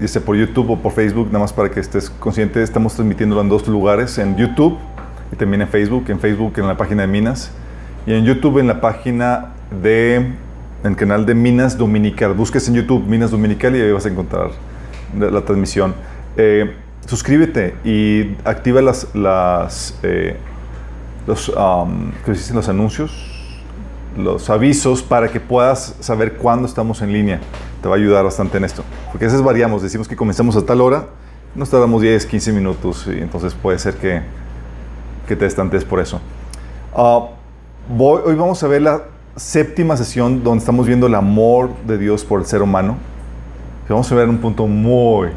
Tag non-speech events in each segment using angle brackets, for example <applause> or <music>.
dice por YouTube o por Facebook, nada más para que estés consciente, estamos transmitiéndolo en dos lugares, en YouTube y también en Facebook, en Facebook en la página de Minas y en YouTube en la página de, en el canal de Minas Dominical. Busques en YouTube Minas Dominical y ahí vas a encontrar la, transmisión. Eh, suscríbete y activa las, las eh, los, um, ¿qué los anuncios, los avisos para que puedas saber cuándo estamos en línea. Te va a ayudar bastante en esto. Porque a veces variamos, decimos que comenzamos a tal hora, nos tardamos 10, 15 minutos y entonces puede ser que, que te estantes por eso. Ah, voy- hoy vamos a ver la séptima sesión donde estamos viendo el amor de Dios por el ser humano. Y vamos a ver un punto muy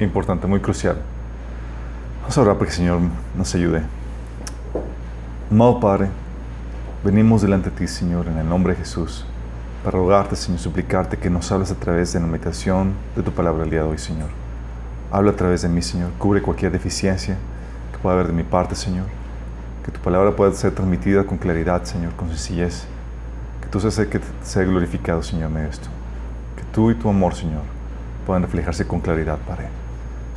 importante, muy crucial. Vamos a orar para que el Señor nos ayude. Amado Padre, venimos delante de ti, Señor, en el nombre de Jesús, para rogarte, Señor, suplicarte que nos hables a través de la meditación de tu palabra el día de hoy, Señor. Habla a través de mí, Señor. Cubre cualquier deficiencia que pueda haber de mi parte, Señor. Que tu palabra pueda ser transmitida con claridad, Señor, con sencillez. Que tú seas el que sea glorificado, Señor, en esto. Que tú y tu amor, Señor, puedan reflejarse con claridad, Padre.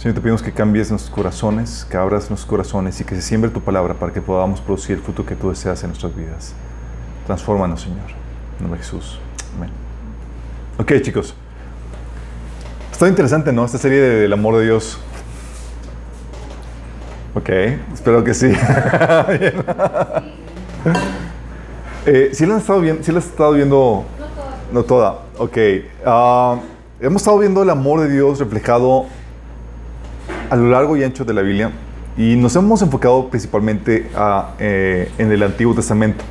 Señor, te pedimos que cambies nuestros corazones, que abras nuestros corazones y que se siembre tu palabra para que podamos producir el fruto que tú deseas en nuestras vidas. Transfórmanos, Señor. En nombre de Jesús. Amén. Ok, chicos. Está interesante, ¿no? Esta serie de- del amor de Dios. Ok, espero que sí. <laughs> Eh, ¿Sí la han estado viendo? ¿Sí has estado viendo? No toda. Ok. Ah, hemos estado viendo el amor de Dios reflejado a lo largo y ancho de la Biblia y nos hemos enfocado principalmente eh, en el Antiguo Testamento.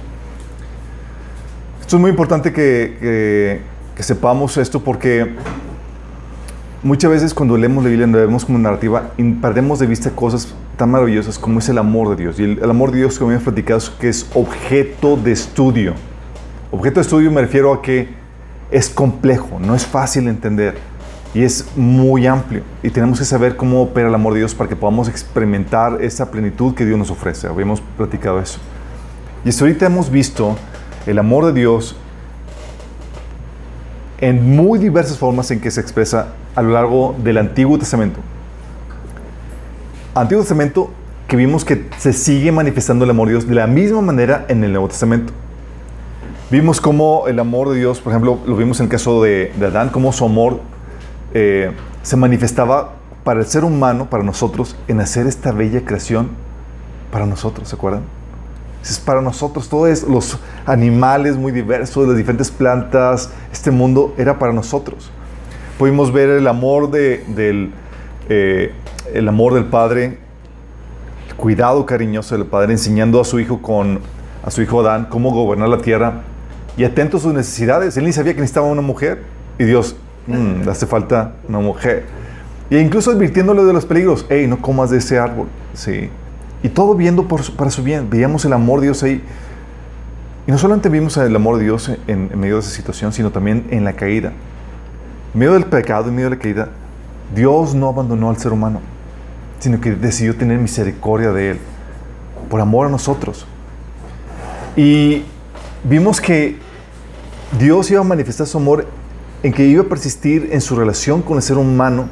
Esto es muy importante que, sepamos esto porque muchas veces cuando leemos la Biblia, lo vemos como narrativa y perdemos de vista cosas tan maravillosas como es el amor de Dios. Y el, amor de Dios, como hemos platicado, que es objeto de estudio. Objeto de estudio me refiero a que es complejo, no es fácil de entender y es muy amplio. Y tenemos que saber cómo opera el amor de Dios para que podamos experimentar esa plenitud que Dios nos ofrece. Habíamos platicado eso. Y hasta ahorita hemos visto el amor de Dios en muy diversas formas en que se expresa a lo largo del Antiguo Testamento. Antiguo Testamento que vimos que se sigue manifestando el amor de Dios de la misma manera en el Nuevo Testamento. Vimos cómo el amor de Dios, por ejemplo, lo vimos en el caso de, de Adán, cómo su amor eh, se manifestaba para el ser humano, para nosotros, en hacer esta bella creación para nosotros, ¿se acuerdan? Es para nosotros, todo es los animales muy diversos, las diferentes plantas, este mundo era para nosotros. Pudimos ver el amor de- del, eh, el amor del Padre, el cuidado cariñoso del Padre, enseñando a su hijo con a su hijo Adán cómo gobernar la tierra y atento a sus necesidades. Él ni sabía que necesitaba una mujer y Dios, "Mm, hace falta una mujer. E incluso advirtiéndole de los peligros, hey, no comas de ese árbol, sí. Y todo viendo por su- para su bien. Veíamos el amor de Dios ahí. Y no solamente vimos el amor de Dios en, en medio de esa situación, sino también en la caída. En medio del pecado, en medio de la caída, Dios no abandonó al ser humano, sino que decidió tener misericordia de él, por amor a nosotros. Y vimos que Dios iba a manifestar su amor en que iba a persistir en su relación con el ser humano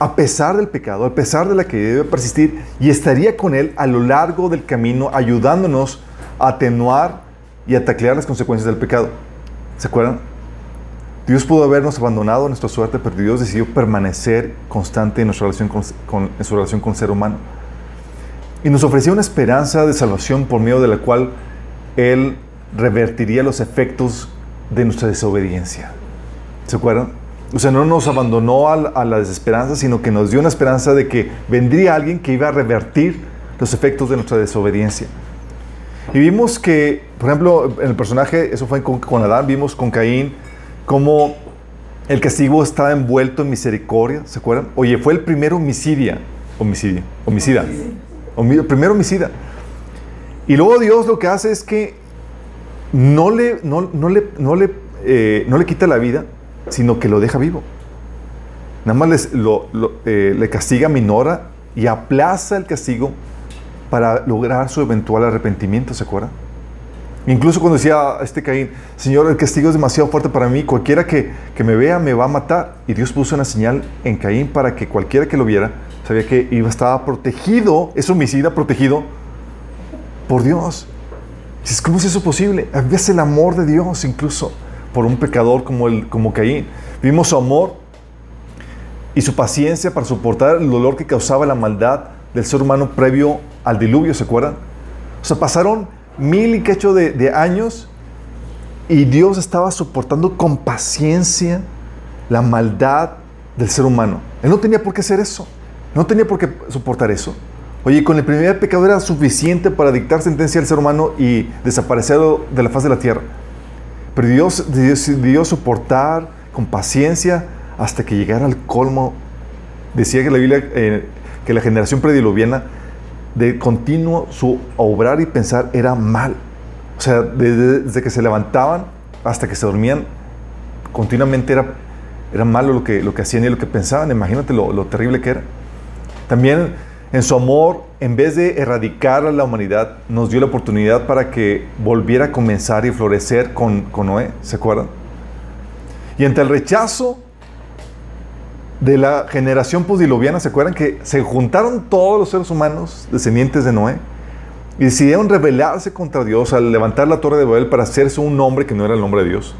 a pesar del pecado, a pesar de la que debe persistir, y estaría con Él a lo largo del camino, ayudándonos a atenuar y a taclear las consecuencias del pecado. ¿Se acuerdan? Dios pudo habernos abandonado a nuestra suerte, pero Dios decidió permanecer constante en, nuestra relación con, su relación con el ser humano. Y nos ofrecía una esperanza de salvación por medio de la cual Él revertiría los efectos de nuestra desobediencia. ¿Se acuerdan? O sea, no nos abandonó a la, desesperanza, sino que nos dio una esperanza de que vendría alguien que iba a revertir los efectos de nuestra desobediencia. Y vimos que, por ejemplo, en el personaje, eso fue con, con Adán, vimos con Caín, cómo el castigo estaba envuelto en misericordia, ¿se acuerdan? Oye, fue el primer homicidia, homicidio, homicida, Homi- el primer homicida. Y luego Dios lo que hace es que no le, no, no le, no le, eh, no le quita la vida, sino que lo deja vivo. Nada más eh, le castiga, minora y aplaza el castigo para lograr su eventual arrepentimiento, ¿se acuerdan? Incluso cuando decía este Caín, Señor, el castigo es demasiado fuerte para mí, cualquiera que, que, me vea me va a matar. Y Dios puso una señal en Caín para que cualquiera que lo viera sabía que iba, estaba protegido, es homicida protegido por Dios. ¿Cómo es eso posible? Es el amor de Dios incluso por un pecador como, el, como Caín. Vimos su amor y su paciencia para soportar el dolor que causaba la maldad del ser humano previo al diluvio, ¿se acuerdan? O sea, pasaron mil y cacho de, años y Dios estaba soportando con paciencia la maldad del ser humano. Él no tenía por qué hacer eso. No tenía por qué soportar eso. Oye, con el primer pecado era suficiente para dictar sentencia al ser humano y desaparecerlo de la faz de la tierra. Pero Dios decidió soportar con paciencia hasta que llegara al colmo. Decía que la Biblia, eh, que la generación prediluviana, de continuo su obrar y pensar era mal. O sea, desde, que se levantaban hasta que se dormían, continuamente era, era malo lo que, lo que hacían y lo que pensaban. Imagínate lo, lo terrible que era. También en su amor, en vez de erradicar a la humanidad, nos dio la oportunidad para que volviera a comenzar y florecer con, con Noé, ¿se acuerdan? Y ante el rechazo de la generación posdiluviana, ¿se acuerdan que se juntaron todos los seres humanos descendientes de Noé? Y decidieron rebelarse contra Dios al levantar la torre de Babel para hacerse un nombre que no era el nombre de Dios,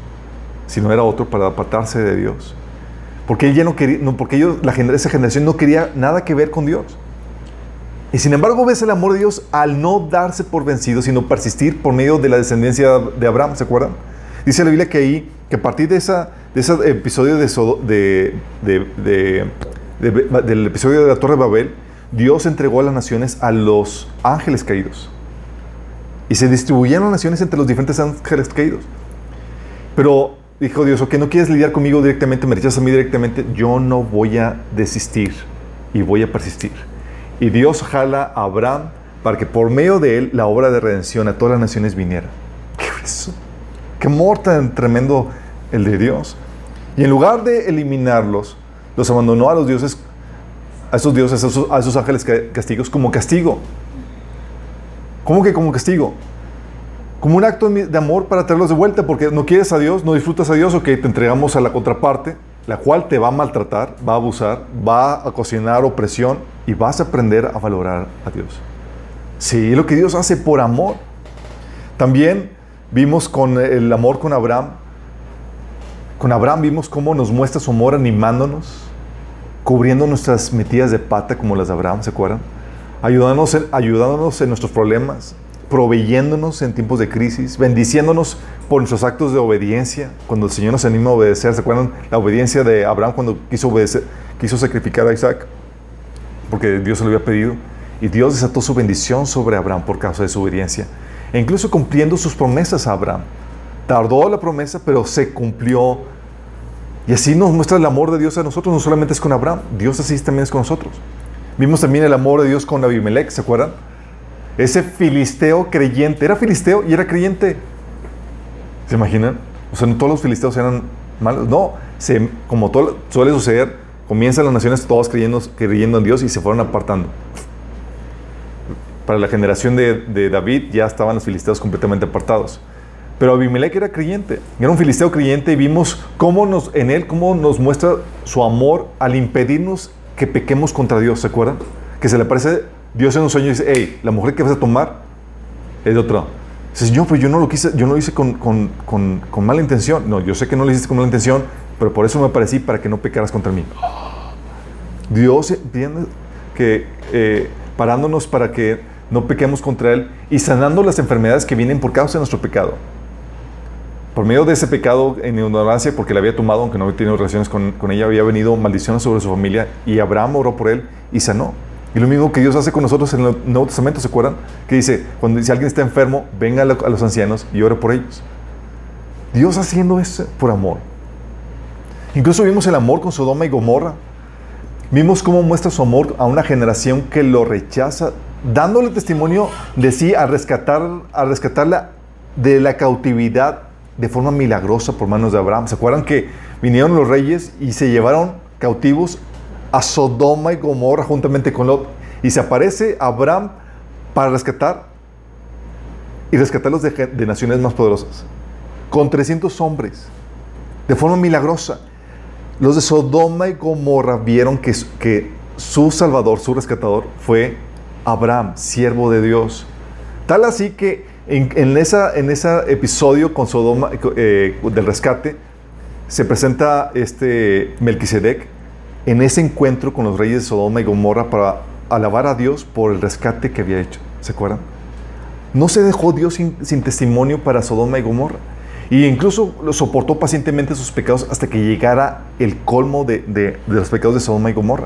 sino era otro para apartarse de Dios. Porque, él no quería, no, porque ellos, la, esa generación no quería nada que ver con Dios. Y sin embargo ves el amor de Dios al no darse por vencido, sino persistir por medio de la descendencia de Abraham, ¿se acuerdan? Dice la Biblia que ahí, que a partir de, esa, de ese episodio de, de, del episodio de la Torre de Babel, Dios entregó a las naciones a los ángeles caídos. Y se distribuyeron las naciones entre los diferentes ángeles caídos. Pero dijo Dios, ok, no quieres lidiar conmigo directamente, me rechazas a mí directamente, yo no voy a desistir y voy a persistir. Y Dios jala a Abraham para que por medio de él la obra de redención a todas las naciones viniera. ¿Qué eso? Qué amor tan tremendo el de Dios. Y en lugar de eliminarlos, los abandonó a los dioses, a esos dioses, a esos, ángeles castigos como castigo. ¿Cómo que como castigo? Como un acto de amor para traerlos de vuelta, porque no quieres a Dios, no disfrutas a Dios, ok, te entregamos a la contraparte, la cual te va a maltratar, va a abusar, va a cocinar opresión y vas a aprender a valorar a Dios. Sí, lo que Dios hace por amor. También vimos con el amor con Abraham. Con Abraham vimos cómo nos muestra su amor animándonos, cubriendo nuestras metidas de pata como las de Abraham, ¿se acuerdan? Ayudándonos ayudándonos en nuestros problemas, proveyéndonos en tiempos de crisis, bendiciéndonos por nuestros actos de obediencia, cuando el Señor nos anima a obedecer. ¿Se acuerdan la obediencia de Abraham cuando quiso, obedecer, quiso sacrificar a Isaac? Porque Dios se lo había pedido. Y Dios desató su bendición sobre Abraham por causa de su obediencia. E incluso cumpliendo sus promesas a Abraham. Tardó la promesa, pero se cumplió. Y así nos muestra el amor de Dios a nosotros. No solamente es con Abraham, Dios así también es con nosotros. Vimos también el amor de Dios con Abimelech, ¿se acuerdan? Ese filisteo creyente, era filisteo y era creyente. ¿Se imaginan? O sea, no todos los filisteos eran malos. No, como todo, suele suceder, comienzan las naciones todas creyendo, en Dios y se fueron apartando. Para la generación de, David ya estaban los filisteos completamente apartados. Pero Abimelech era creyente, era un filisteo creyente y vimos cómo nos, en él cómo nos muestra su amor al impedirnos que pequemos contra Dios, ¿se acuerdan? Que se le parece Dios en un sueño dice, hey, la mujer que vas a tomar es de otra. Dice, Señor, pues yo no lo quise, yo no lo hice con, con, con, con, mala intención. No, yo sé que no lo hiciste con mala intención, pero por eso me aparecí para que no pecaras contra mí. Dios entiende que eh, parándonos para que no pequemos contra Él y sanando las enfermedades que vienen por causa de nuestro pecado. Por medio de ese pecado en ignorancia, porque le había tomado, aunque no había tenido relaciones con, con ella, había venido maldiciones sobre su familia y Abraham oró por él y sanó. Y lo mismo que Dios hace con nosotros en el Nuevo Testamento, ¿se acuerdan? Que dice, cuando dice alguien está enfermo, venga a los ancianos y ore por ellos. Dios haciendo eso por amor. Incluso vimos el amor con Sodoma y Gomorra. Vimos cómo muestra su amor a una generación que lo rechaza, dándole testimonio de sí a, rescatar, a rescatarla de la cautividad de forma milagrosa por manos de Abraham. ¿Se acuerdan que vinieron los reyes y se llevaron cautivos a Sodoma y Gomorra juntamente con Lot. Y se aparece Abraham para rescatar y rescatarlos de, de naciones más poderosas. Con 300 hombres, de forma milagrosa. Los de Sodoma y Gomorra vieron que, que su salvador, su rescatador, fue Abraham, siervo de Dios. Tal así que en, en esa, en ese episodio con Sodoma, eh, del rescate, se presenta este Melquisedec en ese encuentro con los reyes de Sodoma y Gomorra para alabar a Dios por el rescate que había hecho. ¿Se acuerdan? No se dejó Dios sin, testimonio para Sodoma y Gomorra. Y incluso lo soportó pacientemente sus pecados hasta que llegara el colmo de, los pecados de Sodoma y Gomorra.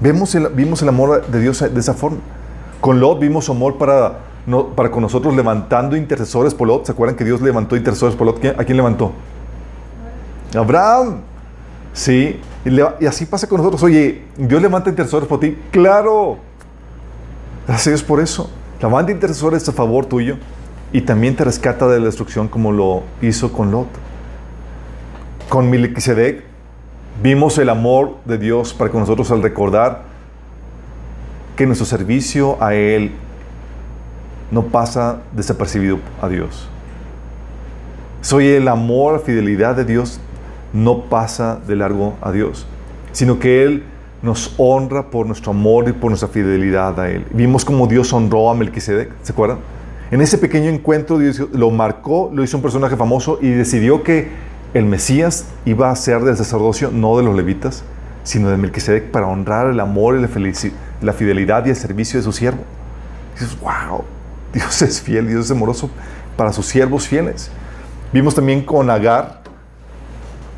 Vemos el, vimos el amor de Dios de esa forma. Con Lot vimos su amor para, para con nosotros levantando intercesores por Lot. ¿Se acuerdan que Dios levantó intercesores por Lot? ¿A quién levantó? Abraham. Sí. Y, así pasa con nosotros. Oye, Dios levanta intercesores por ti. Claro. Gracias a Dios por eso. Levanta intercesores a favor tuyo y también te rescata de la destrucción como lo hizo con Lot. Con Melquisedec vimos el amor de Dios para con nosotros al recordar que nuestro servicio a Él no pasa desapercibido a Dios. Soy el amor, la fidelidad de Dios no pasa de largo a Dios, sino que Él nos honra por nuestro amor y por nuestra fidelidad a Él. Vimos como Dios honró a Melquisedec, ¿se acuerdan? En ese pequeño encuentro Dios lo marcó, lo hizo un personaje famoso y decidió que el Mesías iba a ser del sacerdocio, no de los levitas, sino de Melquisedec para honrar el amor y la, la fidelidad y el servicio de su siervo. Dices, wow, Dios es fiel, Dios es amoroso para sus siervos fieles. Vimos también con Agar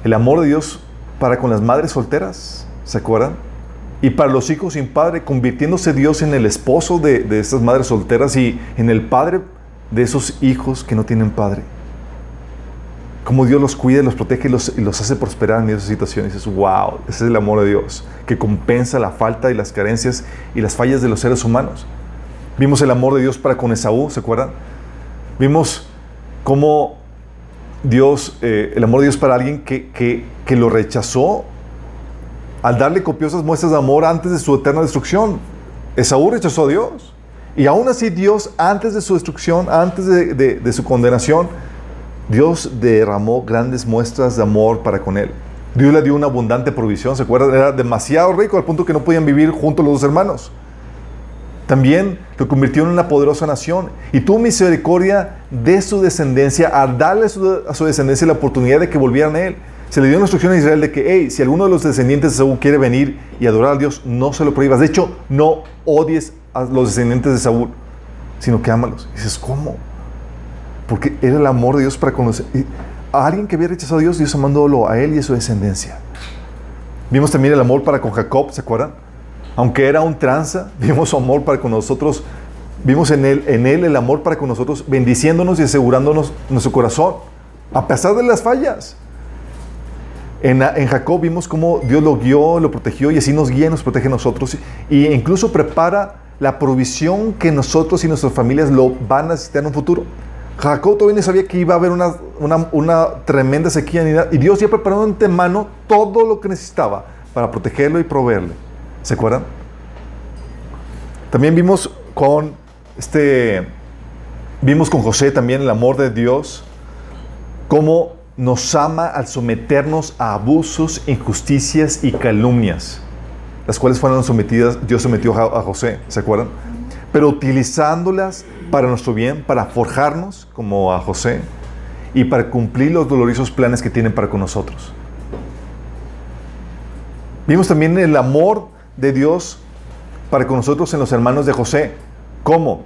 el amor de Dios para con las madres solteras, ¿se acuerdan? Y para los hijos sin padre, convirtiéndose Dios en el esposo de, de estas madres solteras y en el padre de esos hijos que no tienen padre. Cómo Dios los cuida, los protege y los, los hace prosperar en esas situaciones. Dices, wow, ese es el amor de Dios, que compensa la falta y las carencias y las fallas de los seres humanos. Vimos el amor de Dios para con Esaú, ¿se acuerdan? Vimos cómo Dios, eh, el amor de Dios para alguien que, que, que lo rechazó al darle copiosas muestras de amor antes de su eterna destrucción. Esaú rechazó a Dios. Y aún así Dios, antes de su destrucción, antes de, de, su condenación, Dios derramó grandes muestras de amor para con él. Dios le dio una abundante provisión, ¿se acuerdan? Era demasiado rico al punto que no podían vivir juntos los dos hermanos. También lo convirtió en una poderosa nación y tuvo misericordia de su descendencia al darle a su, descendencia la oportunidad de que volvieran a él. Se le dio una instrucción a Israel de que, hey, si alguno de los descendientes de Saúl quiere venir y adorar a Dios, no se lo prohíbas. De hecho, no odies a los descendientes de Saúl, sino que ámalos. Y dices, ¿cómo? Porque era el amor de Dios para conocer. A alguien que había rechazado a Dios, Dios amándolo a él y a su descendencia. Vimos también el amor para con Jacob, ¿se acuerdan? Aunque era un tranza, <laughs> vimos su amor para con nosotros. Vimos en él, en él el amor para con nosotros, bendiciéndonos y asegurándonos nuestro corazón, a pesar de las fallas. En, en, Jacob vimos cómo Dios lo guió, lo protegió y así nos guía y nos protege a nosotros. Y incluso prepara la provisión que nosotros y nuestras familias lo van a necesitar en un futuro. Jacob todavía no sabía que iba a haber una, una, una tremenda sequía y Dios ya preparó de antemano todo lo que necesitaba para protegerlo y proveerle. ¿Se acuerdan? También vimos con este vimos con José también el amor de Dios cómo nos ama al someternos a abusos, injusticias y calumnias, las cuales fueron sometidas, Dios sometió a, José, ¿se acuerdan? Pero utilizándolas para nuestro bien, para forjarnos como a José y para cumplir los dolorosos planes que tienen para con nosotros. Vimos también el amor de Dios para con nosotros en los hermanos de José. ¿Cómo?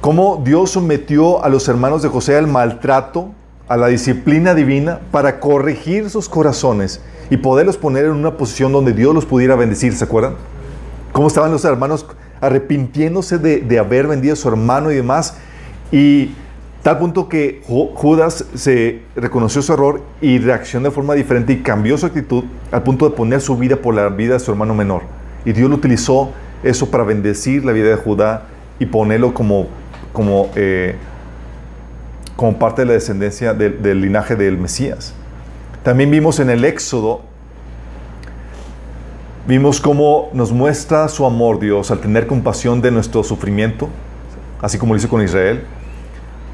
Cómo Dios sometió a los hermanos de José al maltrato, a la disciplina divina, para corregir sus corazones y poderlos poner en una posición donde Dios los pudiera bendecir. ¿Se acuerdan? Cómo estaban los hermanos arrepintiéndose de, de haber vendido a su hermano y demás. Y tal punto que Judas se reconoció su error y reaccionó de forma diferente y cambió su actitud al punto de poner su vida por la vida de su hermano menor. Y Dios lo utilizó eso para bendecir la vida de Judá y ponerlo como, como, eh, como parte de la descendencia del, del linaje del Mesías. También vimos en el Éxodo Vimos cómo nos muestra su amor Dios al tener compasión de nuestro sufrimiento así como lo hizo con Israel,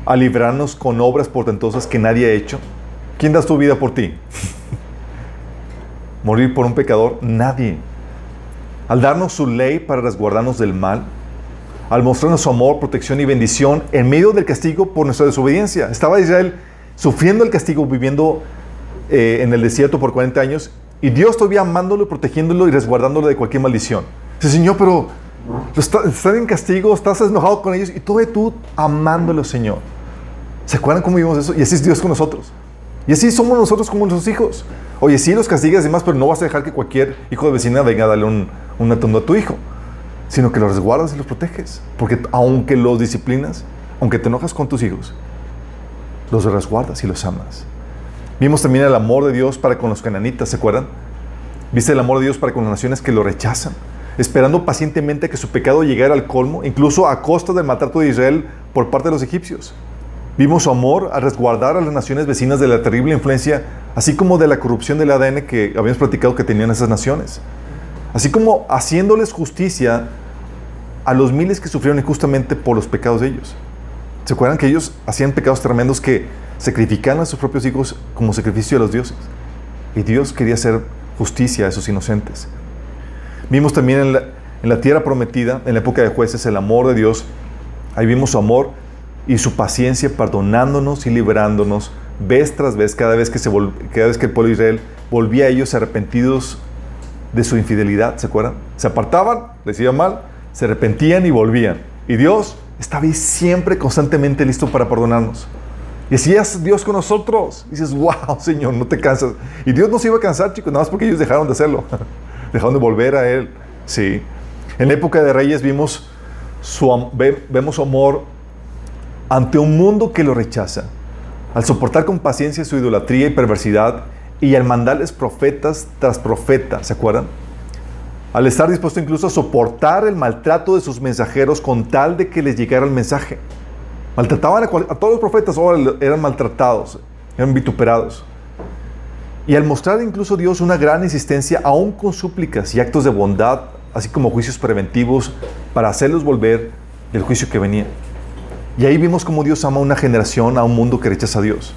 a librarnos con obras portentosas que nadie ha hecho. ¿Quién da su vida por ti? <laughs> Morir por un pecador, nadie. Al darnos su ley para resguardarnos del mal, al mostrarnos su amor, protección y bendición en medio del castigo por nuestra desobediencia. Estaba Israel sufriendo el castigo, viviendo eh, en el desierto por 40 años, y Dios todavía amándolo, protegiéndolo y resguardándolo de cualquier maldición. Dice, Señor, pero están en castigo, estás enojado con ellos, y todavía tú amándolo, Señor. ¿Se acuerdan cómo vivimos eso? Y así es Dios con nosotros. Y así somos nosotros como nuestros hijos. Oye, sí los castigas y demás, pero no vas a dejar que cualquier hijo de vecina venga a darle un, un atuendo a tu hijo, sino que los resguardas y los proteges. Porque aunque los disciplinas, aunque te enojas con tus hijos, los resguardas y los amas. Vimos también el amor de Dios para con los cananitas, ¿se acuerdan? Viste el amor de Dios para con las naciones que lo rechazan, esperando pacientemente que su pecado llegara al colmo, incluso a costa del maltrato de Israel por parte de los egipcios. Vimos su amor a resguardar a las naciones vecinas de la terrible influencia, así como de la corrupción del ADN que habíamos platicado que tenían esas naciones. Así como haciéndoles justicia a los miles que sufrieron injustamente por los pecados de ellos. ¿Se acuerdan que ellos hacían pecados tremendos que sacrificaban a sus propios hijos como sacrificio a los dioses? Y Dios quería hacer justicia a esos inocentes. Vimos también en la, en la tierra prometida, en la época de jueces, el amor de Dios. Ahí vimos su amor y su paciencia perdonándonos y liberándonos vez tras vez, cada vez que, se cada vez que el pueblo de Israel volvía a ellos arrepentidos de su infidelidad, ¿se acuerdan? Se apartaban, les iba mal, se arrepentían y volvían. Y Dios estaba siempre, constantemente listo para perdonarnos. Y así es Dios con nosotros. Y dices, wow, Señor, no te cansas. Y Dios no se iba a cansar, chicos, nada más porque ellos dejaron de hacerlo. <laughs> dejaron de volver a Él. Sí. En la época de Reyes vimos su, vemos su amor ante un mundo que lo rechaza, al soportar con paciencia su idolatría y perversidad y al mandarles profetas tras profetas, ¿se acuerdan? Al estar dispuesto incluso a soportar el maltrato de sus mensajeros con tal de que les llegara el mensaje. Maltrataban a, todos los profetas, ahora eran maltratados, eran vituperados. Y al mostrar incluso Dios una gran insistencia, aún con súplicas y actos de bondad, así como juicios preventivos, para hacerlos volver del juicio que venía. Y ahí vimos cómo Dios ama a una generación, a un mundo que rechaza a Dios.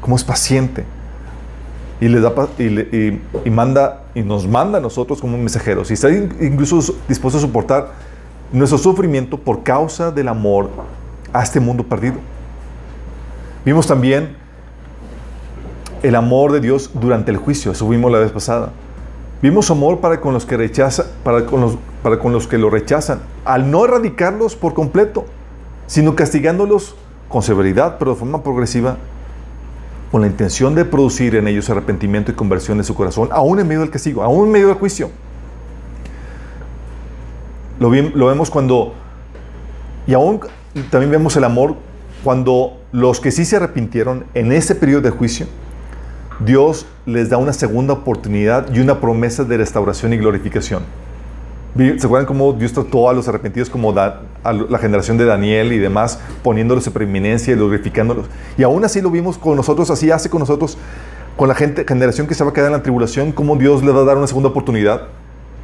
Cómo es paciente. Y, da, y, manda, y nos manda a nosotros como mensajeros. Y está incluso dispuesto a soportar nuestro sufrimiento por causa del amor a este mundo perdido. Vimos también el amor de Dios durante el juicio. Eso vimos la vez pasada. Vimos amor para con los que para con los, para con los que lo rechazan, al no erradicarlos por completo sino castigándolos con severidad, pero de forma progresiva, con la intención de producir en ellos arrepentimiento y conversión de su corazón, aún en medio del castigo, aún en medio del juicio. Lo, lo vemos cuando, y aún también vemos el amor cuando los que sí se arrepintieron en ese periodo de juicio, Dios les da una segunda oportunidad y una promesa de restauración y glorificación. ¿Se acuerdan cómo Dios trató a los arrepentidos como a la generación de Daniel y demás, poniéndoles en preeminencia y glorificándolos? Y aún así lo vimos con nosotros, así hace con nosotros, con la gente, generación que se va a quedar en la tribulación, cómo Dios le va a dar una segunda oportunidad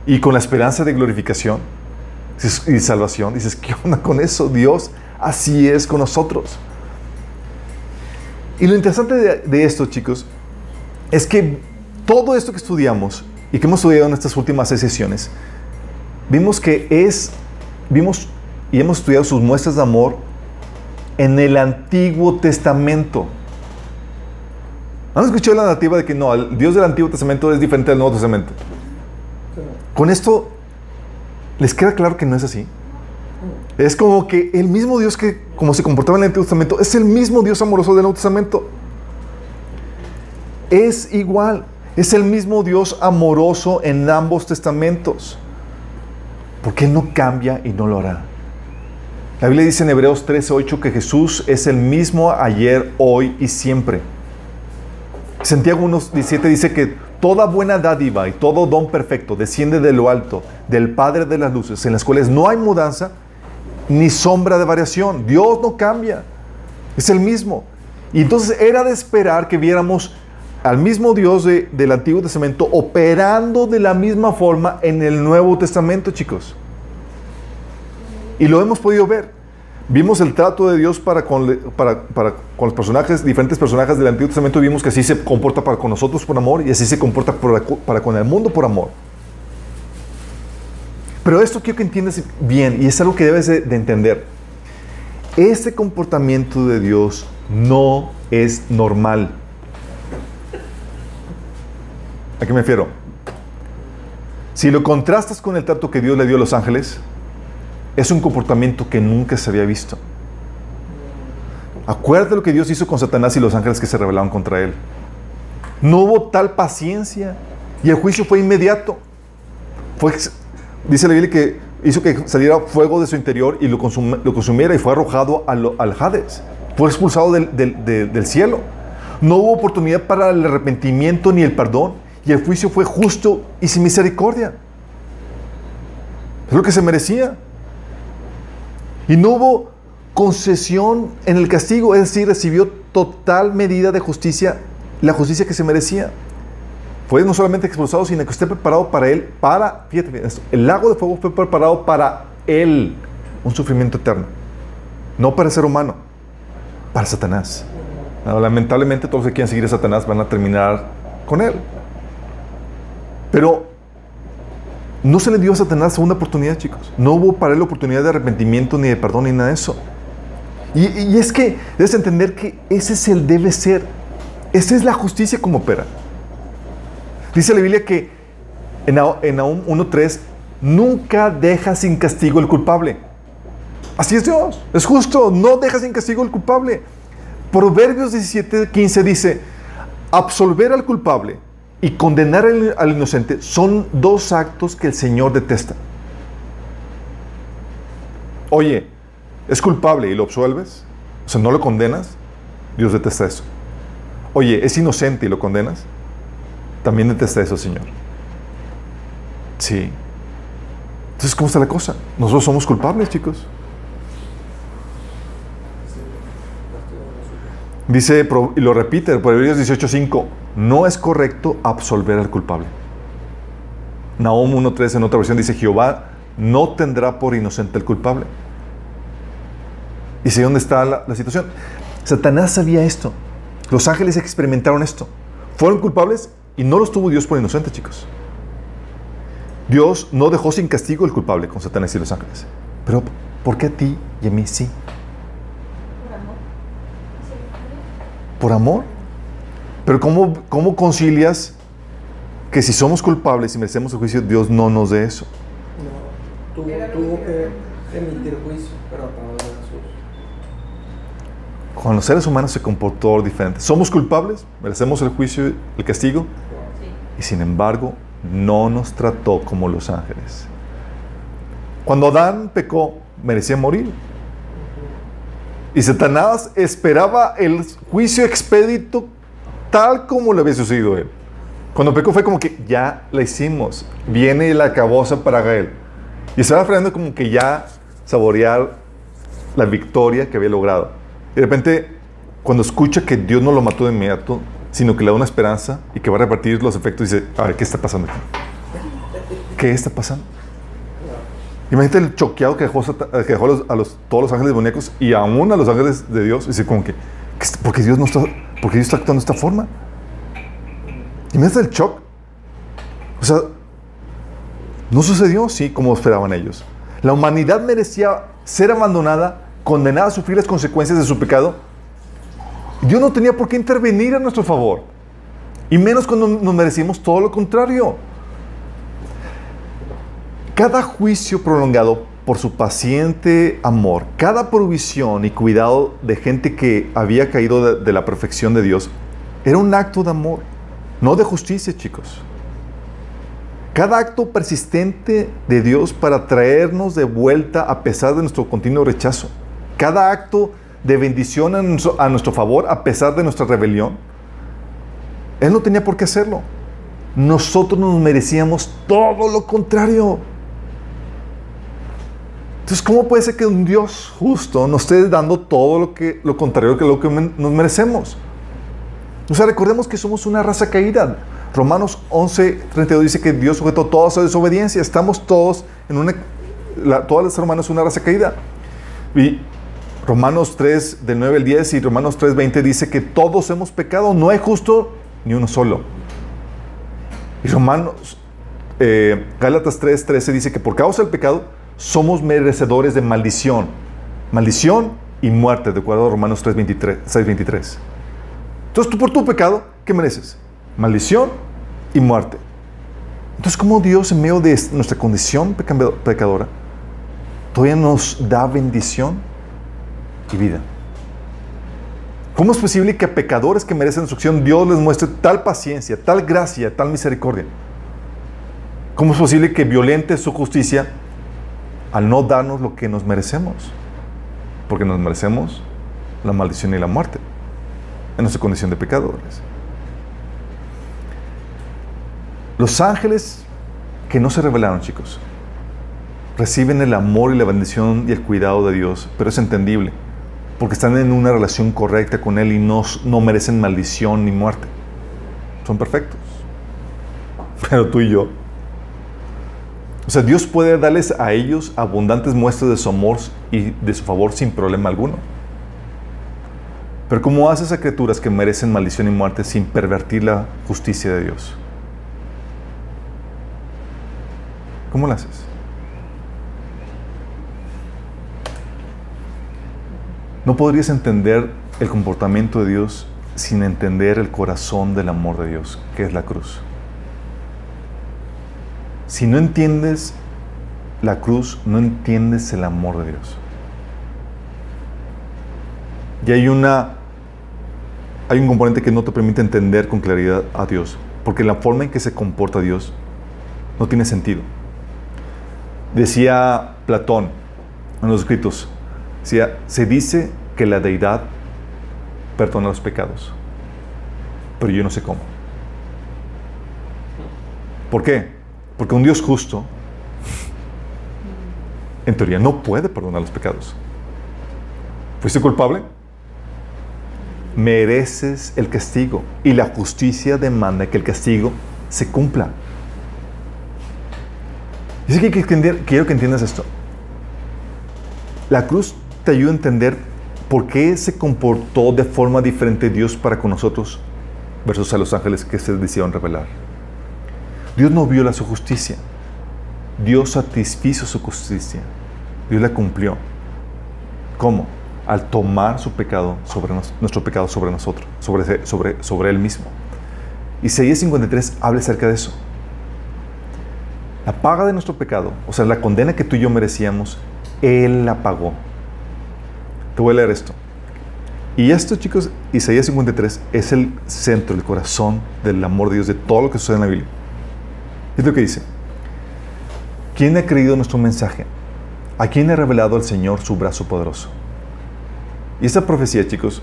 y con la esperanza de glorificación y salvación. Dices, ¿qué onda con eso? Dios así es con nosotros. Y lo interesante de, de esto, chicos, es que todo esto que estudiamos y que hemos estudiado en estas últimas sesiones, vimos que es, vimos y hemos estudiado sus muestras de amor en el Antiguo Testamento. ¿Han escuchado la narrativa de que no, el Dios del Antiguo Testamento es diferente del Nuevo Testamento? Con esto, ¿les queda claro que no es así? Es como que el mismo Dios que, como se comportaba en el Antiguo Testamento, es el mismo Dios amoroso del Nuevo Testamento. Es igual, es el mismo Dios amoroso en ambos testamentos. ¿Por qué no cambia y no lo hará? La Biblia dice en Hebreos 13:8 que Jesús es el mismo ayer, hoy y siempre. Santiago 1:17 dice que toda buena dádiva y todo don perfecto desciende de lo alto, del Padre de las luces, en las cuales no hay mudanza ni sombra de variación. Dios no cambia, es el mismo. Y entonces era de esperar que viéramos al mismo Dios del Antiguo Testamento operando de la misma forma en el Nuevo Testamento, chicos. Y lo hemos podido ver. Vimos el trato de Dios para con, los personajes, diferentes personajes del Antiguo Testamento, vimos que así se comporta para con nosotros por amor y así se comporta por, para con el mundo por amor. Pero esto quiero que entiendas bien y es algo que debes de, de entender. Este comportamiento de Dios no es normal. ¿A qué me refiero? Si lo contrastas con el trato que Dios le dio a los ángeles, es un comportamiento que nunca se había visto. Acuérdate lo que Dios hizo con Satanás y los ángeles que se rebelaron contra él. No hubo tal paciencia y el juicio fue inmediato. Dice la Biblia que hizo que saliera fuego de su interior y lo, consumiera y fue arrojado al, Hades. Fue expulsado del cielo. No hubo oportunidad para el arrepentimiento ni el perdón y el juicio fue justo y sin misericordia. Es lo que se merecía. Y no hubo concesión en el castigo, es decir, recibió total medida de justicia, la justicia que se merecía. Fue no solamente expulsado, sino que esté preparado para él, para, fíjate, el lago de fuego fue preparado para él, un sufrimiento eterno. No para el ser humano, para Satanás. lamentablemente todos los que quieran seguir a Satanás van a terminar con él. Pero no se le dio a Satanás segunda oportunidad, chicos. No hubo para él oportunidad de arrepentimiento, ni de perdón, ni nada de eso. Y, es que debes entender que ese es el debe ser. Esa es la justicia como opera. Dice la Biblia que en, en Nahum 1.3 nunca deja sin castigo el culpable. Así es Dios. Es justo. No deja sin castigo el culpable. Proverbios 17.15 dice, absolver al culpable y condenar al inocente son dos actos que el Señor detesta. Oye, es culpable y lo absuelves, o sea, no lo condenas, Dios detesta eso. Oye, es inocente y lo condenas, también detesta eso, Señor. Sí. Entonces, ¿cómo está la cosa? Nosotros somos culpables, chicos. Dice, y lo repite, Proverbios 18.5, no es correcto absolver al culpable. Nahum 1.3 en otra versión dice, Jehová no tendrá por inocente al culpable. ¿Y sé dónde está la, la situación? Satanás sabía esto. Los ángeles experimentaron esto. Fueron culpables y no los tuvo Dios por inocente, chicos. Dios no dejó sin castigo el culpable con Satanás y los ángeles. Pero, ¿por qué a ti y a mí sí? Por amor. Pero ¿cómo, ¿cómo concilias que si somos culpables y merecemos el juicio, Dios no nos dé eso? No, tuvo, tuvo que emitir juicio, pero a través de Jesús. Con los seres humanos se comportó diferente. Somos culpables, merecemos el juicio, el castigo, y sin embargo no nos trató como los ángeles. Cuando Adán pecó, merecía morir. Y Satanás esperaba el juicio expedito tal como le había sucedido a él. Cuando pecó fue como que ya la hicimos. Viene la caboza para él. Y estaba frenando como que ya saborear la victoria que había logrado. Y de repente, cuando escucha que Dios no lo mató de inmediato, sino que le da una esperanza y que va a repartir los efectos, dice, a ver, ¿qué está pasando aquí? ¿Qué está pasando? Imagínate el choqueado que dejó, que dejó a, los, a todos los ángeles demoníacos y aún a los ángeles de Dios. Dice como que, porque Dios no está, porque Dios está actuando de esta forma. Imagínate el shock. O sea, no sucedió, sí, como esperaban ellos. La humanidad merecía ser abandonada, condenada a sufrir las consecuencias de su pecado. Dios no tenía por qué intervenir a nuestro favor. Y menos cuando nos merecíamos todo lo contrario. Cada juicio prolongado por su paciente amor, cada provisión y cuidado de gente que había caído de, la perfección de Dios, era un acto de amor, no de justicia, chicos. Cada acto persistente de Dios para traernos de vuelta a pesar de nuestro continuo rechazo. Cada acto de bendición a a nuestro favor a pesar de nuestra rebelión. Él no tenía por qué hacerlo. Nosotros nos merecíamos todo lo contrario. Entonces, ¿cómo puede ser que un Dios justo nos esté dando todo lo, que, lo contrario que lo que nos merecemos? O sea, recordemos que somos una raza caída. Romanos 11, 32 dice que Dios sujetó toda su desobediencia. Estamos todos en una... La, todas las hermanas son una raza caída. Y Romanos 3, del 9 al 10 y Romanos 3, 20 dice que todos hemos pecado, no hay justo ni uno solo. Y Romanos, eh, Gálatas 3, 13 dice que por causa del pecado somos merecedores de maldición. Maldición y muerte, de acuerdo a Romanos 3, 23, 6, 23. Entonces tú por tu pecado, ¿qué mereces? Maldición y muerte. Entonces, ¿cómo Dios en medio de nuestra condición pecadora todavía nos da bendición? y vida. ¿Cómo es posible que a pecadores que merecen instrucción Dios les muestre tal paciencia, tal gracia, tal misericordia? ¿Cómo es posible que violente su justicia al no darnos lo que nos merecemos? Porque nos merecemos la maldición y la muerte en nuestra condición de pecadores. Los ángeles que no se revelaron, chicos, reciben el amor y la bendición y el cuidado de Dios, pero es entendible porque están en una relación correcta con Él y no, no merecen maldición ni muerte. Son perfectos. <laughs> Pero tú y yo. O sea, Dios puede darles a ellos abundantes muestras de su amor y de su favor sin problema alguno. Pero ¿cómo haces a criaturas que merecen maldición y muerte sin pervertir la justicia de Dios? ¿Cómo lo haces? No podrías entender el comportamiento de Dios sin entender el corazón del amor de Dios, que es la cruz. Si no entiendes la cruz, no entiendes el amor de Dios. Y hay una hay un componente que no te permite entender con claridad a Dios, porque la forma en que se comporta Dios no tiene sentido. Decía Platón en los escritos, se dice que la deidad perdona los pecados, pero yo no sé cómo. ¿Por qué? Porque un Dios justo, en teoría, no puede perdonar los pecados. ¿Fuiste culpable? Mereces el castigo y la justicia demanda que el castigo se cumpla. Dice que quiero que entiendas esto. La cruz te ayuda a entender por qué se comportó de forma diferente Dios para con nosotros versus a los ángeles que se decidieron revelar. Dios no viola su justicia. Dios satisfizo su justicia. Dios la cumplió. ¿Cómo? Al tomar su pecado sobre nuestro pecado sobre nosotros, sobre, sobre Él mismo. Isaías 53 habla acerca de eso. La paga de nuestro pecado, o sea, la condena que tú y yo merecíamos, Él la pagó te voy a leer esto. Y esto, chicos, Isaías 53 es el centro, el corazón del amor de Dios, de todo lo que sucede en la Biblia. Es lo que dice. ¿Quién ha creído nuestro mensaje? ¿A quién ha revelado el Señor su brazo poderoso? Y esta profecía, chicos,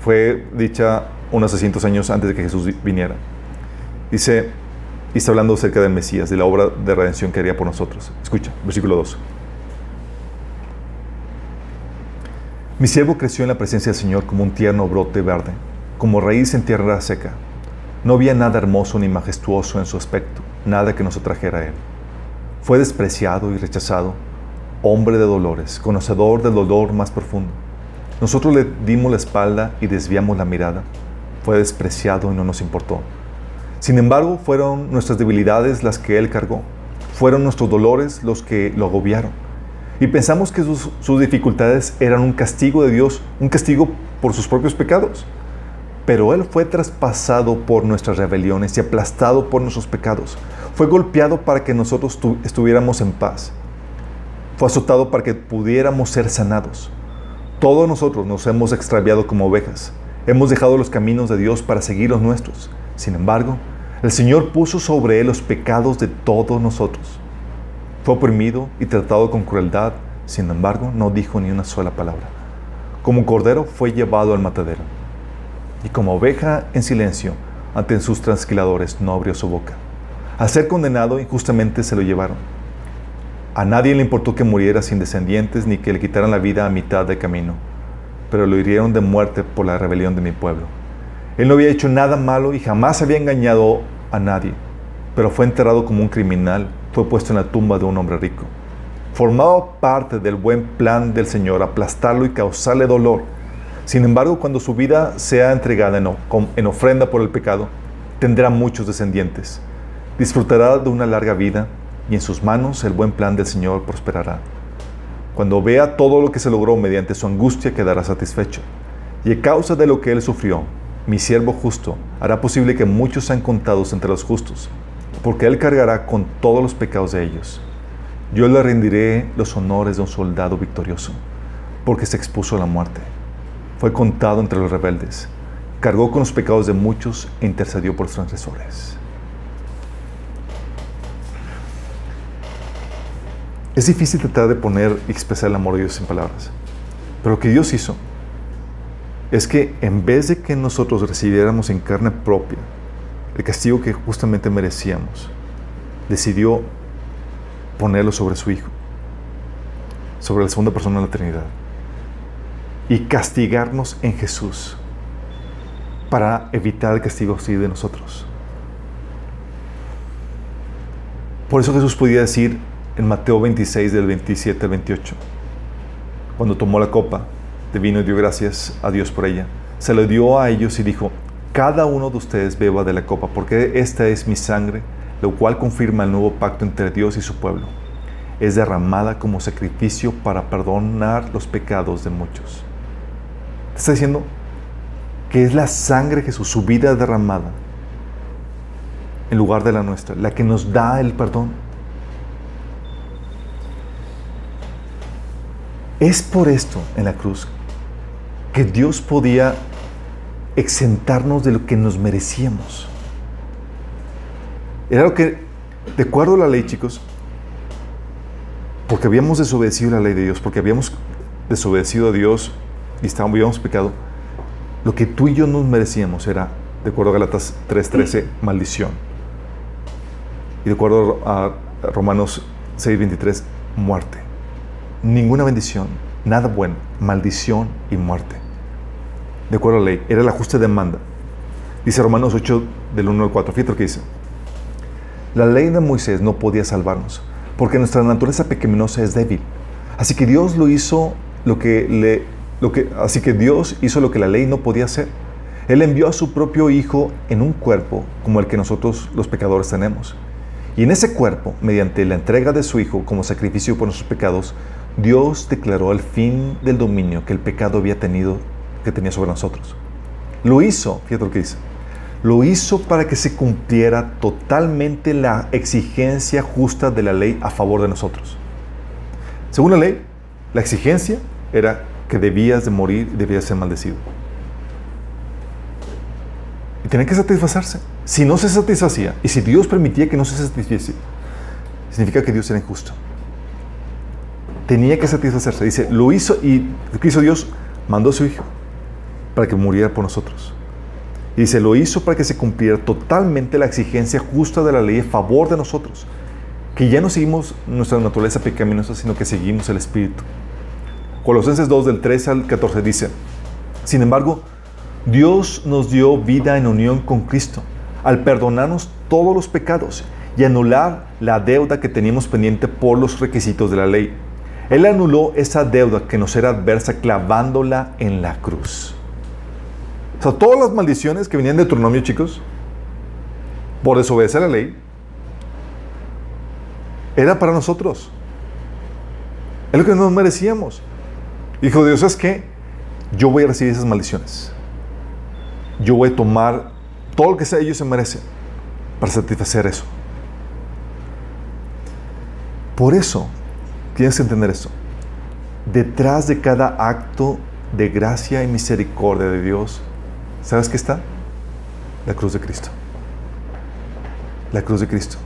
fue dicha unos 600 años antes de que Jesús viniera. Dice, y está hablando acerca del Mesías, de la obra de redención que haría por nosotros. Escucha, versículo 2. Mi siervo creció en la presencia del Señor como un tierno brote verde, como raíz en tierra seca. No había nada hermoso ni majestuoso en su aspecto, nada que nos atrajera a él. Fue despreciado y rechazado, hombre de dolores, conocedor del dolor más profundo. Nosotros le dimos la espalda y desviamos la mirada. Fue despreciado y no nos importó. Sin embargo, fueron nuestras debilidades las que él cargó. Fueron nuestros dolores los que lo agobiaron y pensamos que sus, dificultades eran un castigo de Dios, un castigo por sus propios pecados. Pero Él fue traspasado por nuestras rebeliones y aplastado por nuestros pecados. Fue golpeado para que nosotros estuviéramos en paz. Fue azotado para que pudiéramos ser sanados. Todos nosotros nos hemos extraviado como ovejas. Hemos dejado los caminos de Dios para seguir los nuestros. Sin embargo, el Señor puso sobre Él los pecados de todos nosotros. Fue oprimido y tratado con crueldad, sin embargo, no dijo ni una sola palabra. Como cordero fue llevado al matadero, y como oveja en silencio ante sus transquiladores no abrió su boca. Al ser condenado, injustamente se lo llevaron. A nadie le importó que muriera sin descendientes ni que le quitaran la vida a mitad de camino, pero lo hirieron de muerte por la rebelión de mi pueblo. Él no había hecho nada malo y jamás había engañado a nadie, pero fue enterrado como un criminal fue puesto en la tumba de un hombre rico. Formaba parte del buen plan del Señor aplastarlo y causarle dolor. Sin embargo, cuando su vida sea entregada en, en ofrenda por el pecado, tendrá muchos descendientes. Disfrutará de una larga vida y en sus manos el buen plan del Señor prosperará. Cuando vea todo lo que se logró mediante su angustia, quedará satisfecho. Y a causa de lo que él sufrió, mi siervo justo hará posible que muchos sean contados entre los justos, porque él cargará con todos los pecados de ellos. Yo le rendiré los honores de un soldado victorioso, porque se expuso a la muerte. Fue contado entre los rebeldes, cargó con los pecados de muchos e intercedió por los transgresores. Es difícil tratar de poner y expresar el amor de Dios en palabras. Pero lo que Dios hizo es que en vez de que nosotros recibiéramos en carne propia el castigo que justamente merecíamos, decidió ponerlo sobre su Hijo, sobre la segunda persona de la Trinidad, y castigarnos en Jesús para evitar el castigo así de nosotros. Por eso Jesús podía decir, en Mateo 26 del 27 al 28, cuando tomó la copa de vino y dio gracias a Dios por ella, se lo dio a ellos y dijo, cada uno de ustedes beba de la copa, porque esta es mi sangre, lo cual confirma el nuevo pacto entre Dios y su pueblo. Es derramada como sacrificio para perdonar los pecados de muchos. Está diciendo que es la sangre Jesús, su vida derramada, en lugar de la nuestra, la que nos da el perdón. Es por esto en la cruz que Dios podía exentarnos de lo que nos merecíamos. Era lo que, de acuerdo a la ley, chicos, porque habíamos desobedecido la ley de Dios, porque habíamos desobedecido a Dios y estábamos, pecado, lo que tú y yo nos merecíamos era, de acuerdo a Galatas 3:13, maldición. Y de acuerdo a Romanos 6:23, muerte ninguna bendición, nada bueno, maldición y muerte. De acuerdo a la ley, era la justa demanda. Dice Romanos 8 del 1 al 4, fíjate lo que dice. La ley de Moisés no podía salvarnos, porque nuestra naturaleza pecaminosa es débil. Así que Dios lo hizo lo que le así que Dios hizo lo que la ley no podía hacer. Él envió a su propio hijo en un cuerpo como el que nosotros los pecadores tenemos. Y en ese cuerpo, mediante la entrega de su hijo como sacrificio por nuestros pecados, Dios declaró el fin del dominio que el pecado había tenido, que tenía sobre nosotros. Lo hizo, fíjate lo que dice, lo hizo para que se cumpliera totalmente la exigencia justa de la ley a favor de nosotros. Según la ley, la exigencia era que debías de morir y debías ser maldecido. Y tenía que satisfacerse. Si no se satisfacía, y si Dios permitía que no se satisfiese, significa que Dios era injusto tenía que satisfacerse. Dice, lo hizo y lo que hizo Dios, mandó a su Hijo para que muriera por nosotros. Y dice, lo hizo para que se cumpliera totalmente la exigencia justa de la ley a favor de nosotros. Que ya no seguimos nuestra naturaleza pecaminosa, sino que seguimos el Espíritu. Colosenses 2 del 13 al 14 dice, sin embargo, Dios nos dio vida en unión con Cristo, al perdonarnos todos los pecados y anular la deuda que teníamos pendiente por los requisitos de la ley él anuló esa deuda que nos era adversa clavándola en la cruz. O sea, todas las maldiciones que venían de Deuteronomio, chicos, por desobedecer la ley, era para nosotros. Es lo que nos merecíamos. Dijo Dios, es que yo voy a recibir esas maldiciones. Yo voy a tomar todo lo que sea ellos se merecen para satisfacer eso. Por eso, Tienes que entender esto. Detrás de cada acto de gracia y misericordia de Dios, ¿sabes qué está? La cruz de Cristo. La cruz de Cristo.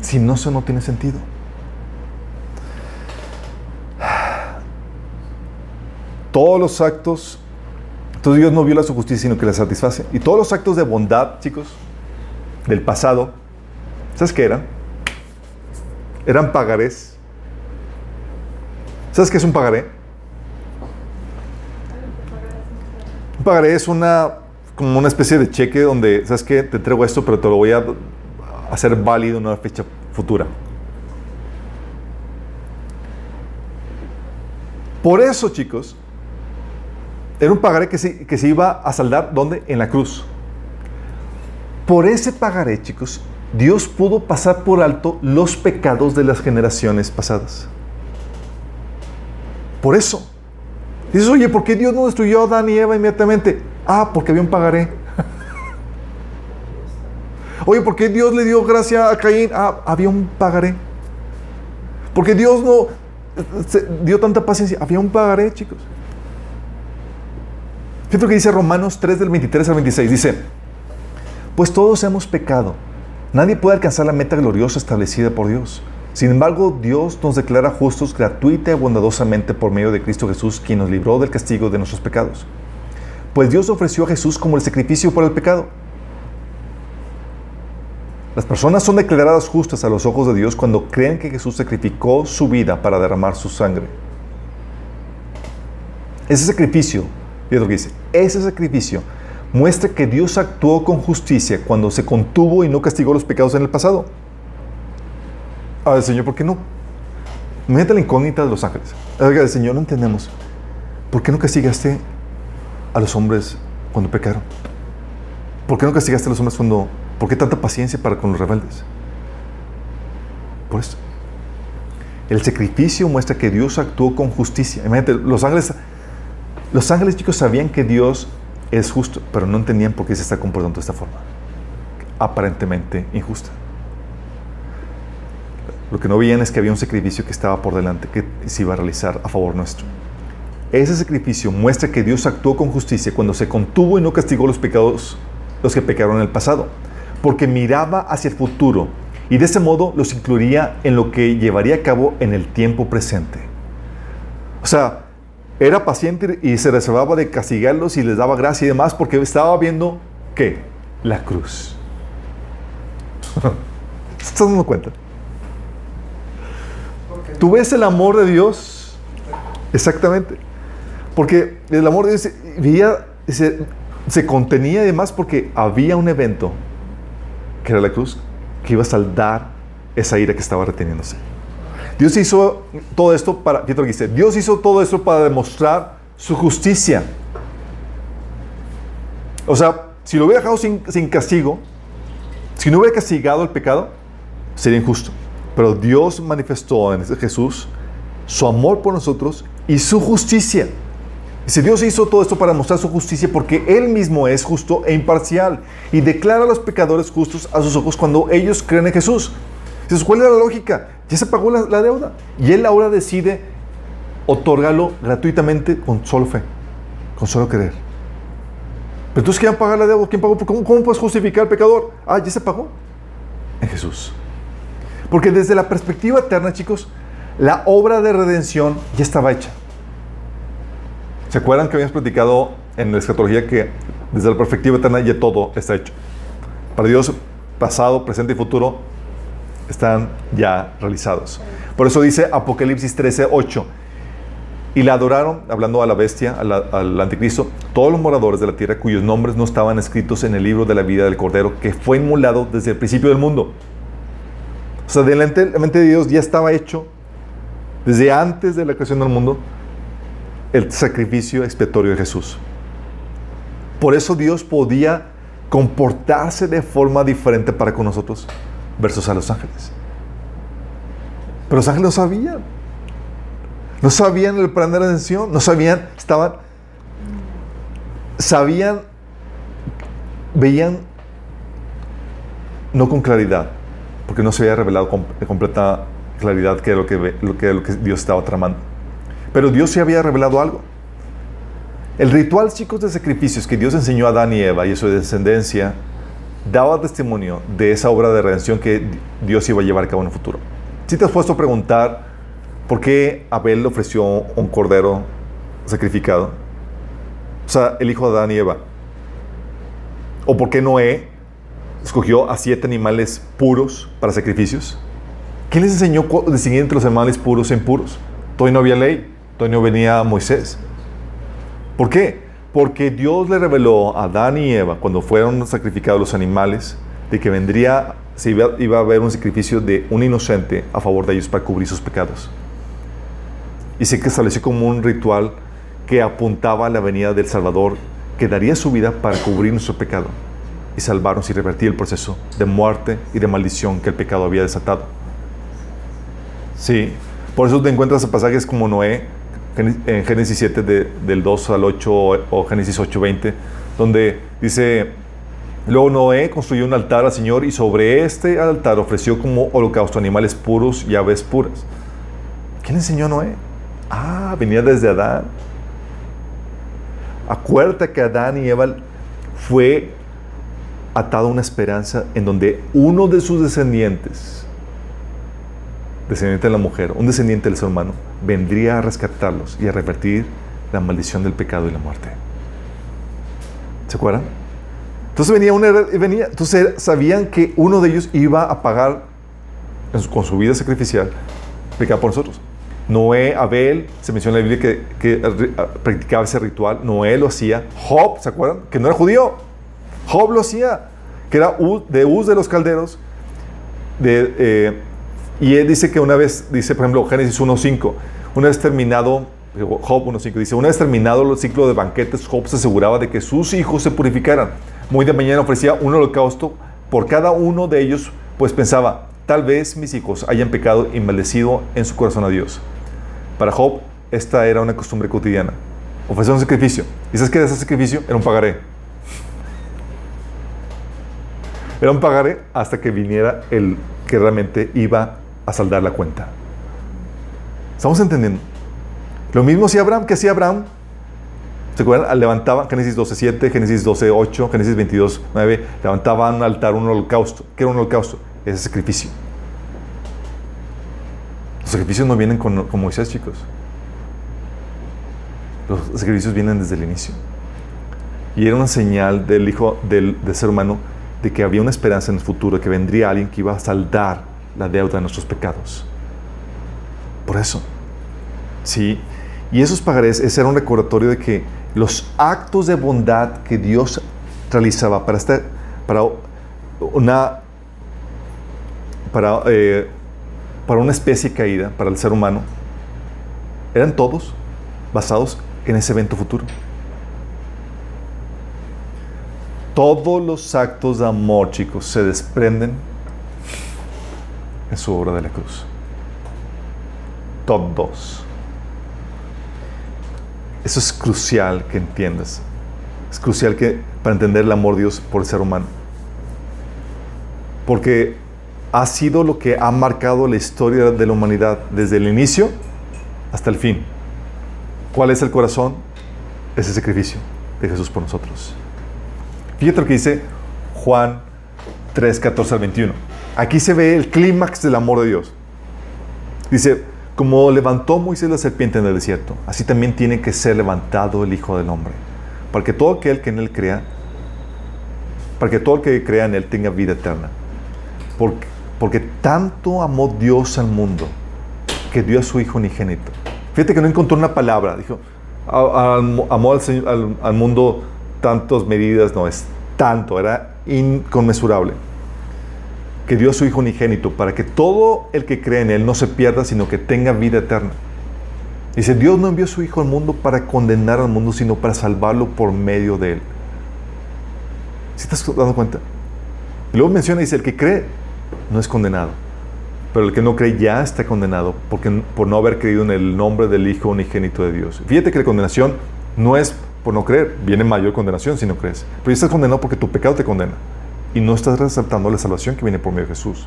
Si no, eso no tiene sentido. Todos los actos, entonces Dios no viola su justicia, sino que la satisface. Y todos los actos de bondad, chicos, del pasado, ¿sabes qué eran? Eran pagarés ¿Sabes qué es un pagaré? Un pagaré es una, como una especie de cheque donde, ¿sabes qué? Te entrego esto, pero te lo voy a hacer válido en una fecha futura. Por eso, chicos, era un pagaré que se, que se iba a saldar, ¿dónde? En la cruz. Por ese pagaré, chicos, Dios pudo pasar por alto los pecados de las generaciones pasadas. Por eso. Dices, oye, ¿por qué Dios no destruyó a Adán y Eva inmediatamente? Ah, porque había un pagaré. <laughs> oye, ¿por qué Dios le dio gracia a Caín? Ah, había un pagaré. Porque Dios no dio tanta paciencia. Había un pagaré, chicos. Fíjate lo que dice Romanos 3 del 23 al 26. Dice, pues todos hemos pecado. Nadie puede alcanzar la meta gloriosa establecida por Dios. Sin embargo, Dios nos declara justos gratuita y bondadosamente por medio de Cristo Jesús, quien nos libró del castigo de nuestros pecados. Pues Dios ofreció a Jesús como el sacrificio por el pecado. Las personas son declaradas justas a los ojos de Dios cuando creen que Jesús sacrificó su vida para derramar su sangre. Ese sacrificio, fíjate lo que dice, ese sacrificio muestra que Dios actuó con justicia cuando se contuvo y no castigó los pecados en el pasado. A Señor, ¿por qué no? Mete la incógnita de los ángeles. Oiga, Señor, no entendemos. ¿Por qué no castigaste a los hombres cuando pecaron? ¿Por qué no castigaste a los hombres cuando... ¿Por qué tanta paciencia para con los rebeldes? Por eso. El sacrificio muestra que Dios actuó con justicia. Imagínate, los ángeles, los ángeles chicos sabían que Dios es justo, pero no entendían por qué se está comportando de esta forma. Aparentemente injusta. Lo que no veían es que había un sacrificio que estaba por delante, que se iba a realizar a favor nuestro. Ese sacrificio muestra que Dios actuó con justicia cuando se contuvo y no castigó los pecados, los que pecaron en el pasado, porque miraba hacia el futuro y de ese modo los incluiría en lo que llevaría a cabo en el tiempo presente. O sea, era paciente y se reservaba de castigarlos y les daba gracia y demás porque estaba viendo, ¿qué? La cruz. <laughs> ¿Estás dando cuenta? Tú ves el amor de Dios, exactamente, porque el amor de Dios se, se contenía además porque había un evento, que era la cruz, que iba a saldar esa ira que estaba reteniéndose. Dios hizo todo esto para, Pietro dice, Dios hizo todo esto para demostrar su justicia. O sea, si lo hubiera dejado sin, castigo, si no hubiera castigado el pecado, sería injusto. Pero Dios manifestó en Jesús su amor por nosotros y su justicia. Dice, Dios hizo todo esto para mostrar su justicia porque Él mismo es justo e imparcial y declara a los pecadores justos a sus ojos cuando ellos creen en Jesús. Entonces, ¿cuál es la lógica? Ya se pagó la, deuda y Él ahora decide otorgarlo gratuitamente con solo fe, con solo querer. Pero entonces, ¿quién pagar la deuda? ¿Quién pagó? ¿Cómo, ¿Cómo puedes justificar al pecador? Ah, ya se pagó en Jesús. Porque desde la perspectiva eterna, chicos, la obra de redención ya estaba hecha. ¿Se acuerdan que habíamos platicado en la escatología que desde la perspectiva eterna ya todo está hecho? Para Dios, pasado, presente y futuro están ya realizados. Por eso dice Apocalipsis 13, 8. Y la adoraron, hablando a la bestia, al anticristo, todos los moradores de la tierra cuyos nombres no estaban escritos en el libro de la vida del Cordero, que fue inmolado desde el principio del mundo. O sea, delante la mente de Dios ya estaba hecho, desde antes de la creación del mundo, el sacrificio expiatorio de Jesús. Por eso Dios podía comportarse de forma diferente para con nosotros versus a los ángeles. Pero los ángeles no sabían. No sabían el plan de la no sabían, estaban, sabían, veían no con claridad, porque no se había revelado con completa claridad qué lo que, lo que, lo que Dios estaba tramando. Pero Dios sí había revelado algo. El ritual, chicos, de sacrificios que Dios enseñó a Adán y Eva y a su descendencia daba testimonio de esa obra de redención que Dios iba a llevar a cabo en el futuro. Si te has puesto a preguntar por qué Abel le ofreció un cordero sacrificado, o sea, el hijo de Adán y Eva, o por qué Noé escogió a siete animales puros para sacrificios. ¿Quién les enseñó distinguir entre los animales puros e impuros? Todavía no había ley, todavía no venía Moisés. ¿Por qué? Porque Dios le reveló a Adán y Eva, cuando fueron sacrificados los animales, de que vendría, se iba, a haber un sacrificio de un inocente a favor de ellos para cubrir sus pecados. y se estableció como un ritual que apuntaba a la venida del Salvador que daría su vida para cubrir nuestro pecado y salvarnos y revertir el proceso de muerte y de maldición que el pecado había desatado. Sí, por eso te encuentras pasajes como Noé, en Génesis 7 del 2 al 8 o Génesis 8, 20, donde dice, luego Noé construyó un altar al Señor y sobre este altar ofreció como holocausto animales puros y aves puras. ¿Quién enseñó a Noé? Ah, venía desde Adán. Acuérdate que Adán y Eva fue atado a una esperanza en donde uno de sus descendientes, descendiente de la mujer, un descendiente del ser humano, vendría a rescatarlos y a revertir la maldición del pecado y la muerte. ¿Se acuerdan? Entonces venía una, venía, entonces sabían que uno de ellos iba a pagar con su vida sacrificial pecado por nosotros. Noé, Abel, se menciona en la Biblia que, practicaba ese ritual. Noé lo hacía. Job, ¿se acuerdan? Que no era judío. Job lo hacía, que era de Uz de los calderos. De, eh, y él dice que una vez, dice por ejemplo Génesis 1.5, una vez terminado, Job 1.5 dice, una vez terminado el ciclo de banquetes, Job se aseguraba de que sus hijos se purificaran. Muy de mañana ofrecía un holocausto por cada uno de ellos, pues pensaba, tal vez mis hijos hayan pecado y maldecido en su corazón a Dios. Para Job, esta era una costumbre cotidiana. Ofrecer un sacrificio. ¿Y sabes qué era ese sacrificio? Era un pagaré. Era un pagaré hasta que viniera el que realmente iba a saldar la cuenta. ¿Estamos entendiendo? Lo mismo hacía Abraham, que hacía Abraham. ¿Se acuerdan? Levantaba, Génesis 12.7, Génesis 12.8, Génesis 22.9, levantaban un altar, un holocausto. ¿Qué era un holocausto? Ese sacrificio. Los sacrificios no vienen con, con Moisés, chicos. Los sacrificios vienen desde el inicio. Y era una señal del Hijo del, ser humano de que había una esperanza en el futuro, que vendría alguien que iba a saldar la deuda de nuestros pecados. Por eso. Sí. Y esos pagarés, ese era un recordatorio de que los actos de bondad que Dios realizaba para, esta, para una para eh, para una especie caída, para el ser humano, eran todos basados en ese evento futuro. Todos los actos de amor, chicos, se desprenden en su obra de la cruz. Todos. Eso es crucial que entiendas. Es crucial que, para entender el amor de Dios por el ser humano. Porque ha sido lo que ha marcado la historia de la humanidad desde el inicio hasta el fin. ¿Cuál es el corazón? Ese sacrificio de Jesús por nosotros. Fíjate lo que dice Juan 3, 14 al 21. Aquí se ve el clímax del amor de Dios. Dice, como levantó Moisés la serpiente en el desierto, así también tiene que ser levantado el Hijo del Hombre, para que todo aquel que en él crea, para que todo el que crea en él tenga vida eterna. Porque porque tanto amó Dios al mundo que dio a su Hijo unigénito. Fíjate que no encontró una palabra. Dijo, amó al, al mundo tantas medidas. No, es tanto, era inconmensurable. Que dio a su Hijo unigénito para que todo el que cree en Él no se pierda, sino que tenga vida eterna. Dice, Dios no envió a su Hijo al mundo para condenar al mundo, sino para salvarlo por medio de Él. ¿Sí te has dado cuenta? Y luego menciona, dice, el que cree no es condenado. Pero el que no cree ya está condenado porque, por no haber creído en el nombre del Hijo unigénito de Dios. Fíjate que la condenación no es por no creer, viene mayor condenación si no crees. Pero ya estás condenado porque tu pecado te condena y no estás resaltando la salvación que viene por medio de Jesús.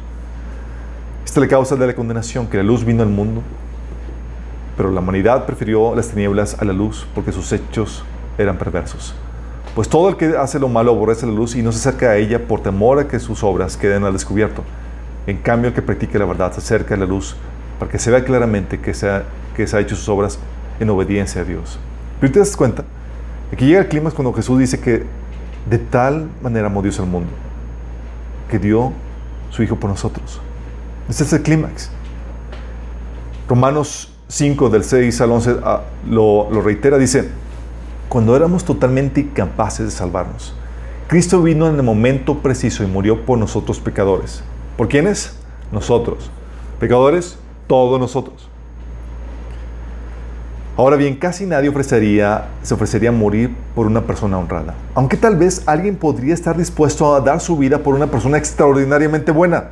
Esta es la causa de la condenación, que la luz vino al mundo, pero la humanidad prefirió las tinieblas a la luz porque sus hechos eran perversos. Pues todo el que hace lo malo aborrece la luz y no se acerca a ella por temor a que sus obras queden al descubierto. En cambio, el que practique la verdad se acerca a la luz para que se vea claramente que se ha, que se ha hecho sus obras en obediencia a Dios. Pero te das cuenta, aquí llega el clima cuando Jesús dice que de tal manera amó Dios al mundo, que dio su Hijo por nosotros. Este es el clímax. Romanos 5, del 6 al 11, ah, lo, lo reitera, dice, cuando éramos totalmente incapaces de salvarnos. Cristo vino en el momento preciso y murió por nosotros pecadores. ¿Por quiénes? Nosotros. Pecadores, todos nosotros. Ahora bien, casi nadie ofrecería, se ofrecería a morir por una persona honrada. Aunque tal vez alguien podría estar dispuesto a dar su vida por una persona extraordinariamente buena.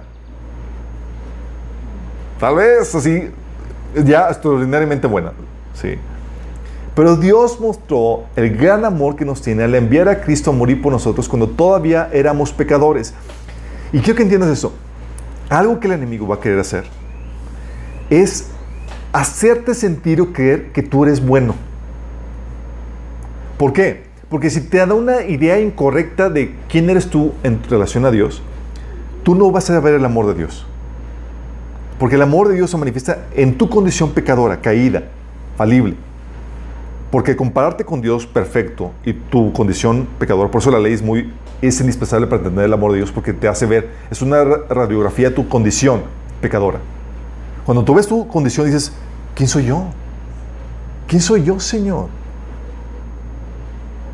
Tal vez así, ya extraordinariamente buena. Sí. Pero Dios mostró el gran amor que nos tiene al enviar a Cristo a morir por nosotros cuando todavía éramos pecadores. Y quiero que entiendas eso. Algo que el enemigo va a querer hacer es hacerte sentir o creer que tú eres bueno. ¿Por qué? Porque si te da una idea incorrecta de quién eres tú en relación a Dios, tú no vas a ver el amor de Dios. Porque el amor de Dios se manifiesta en tu condición pecadora, caída, falible. Porque compararte con Dios perfecto y tu condición pecadora, por eso la ley es muy es indispensable para entender el amor de Dios porque te hace ver, es una radiografía de tu condición pecadora. Cuando tú ves tu condición dices, ¿quién soy yo? ¿Quién soy yo, Señor?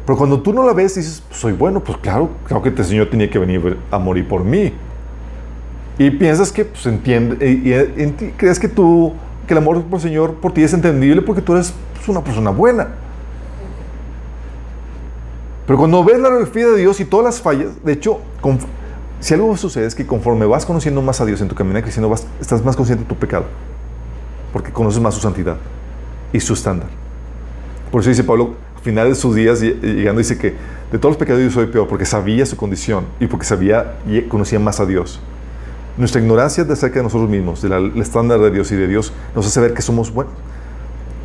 Pero cuando tú no la ves dices, soy bueno, pues claro, claro que este Señor tenía que venir a morir por mí. Y piensas que, pues entiende, y, crees que tú, que el amor por el Señor por ti es entendible porque tú eres pues, una persona buena. Pero cuando ves la radiografía de Dios y todas las fallas, de hecho, si algo sucede es que conforme vas conociendo más a Dios en tu camino cristiano, vas, estás más consciente de tu pecado. Porque conoces más su santidad y su estándar. Por eso dice Pablo, al final de sus días, llegando, dice que de todos los pecados yo soy peor, porque sabía su condición y porque sabía y conocía más a Dios. Nuestra ignorancia de acerca de nosotros mismos, del estándar de Dios y de Dios, nos hace ver que somos buenos.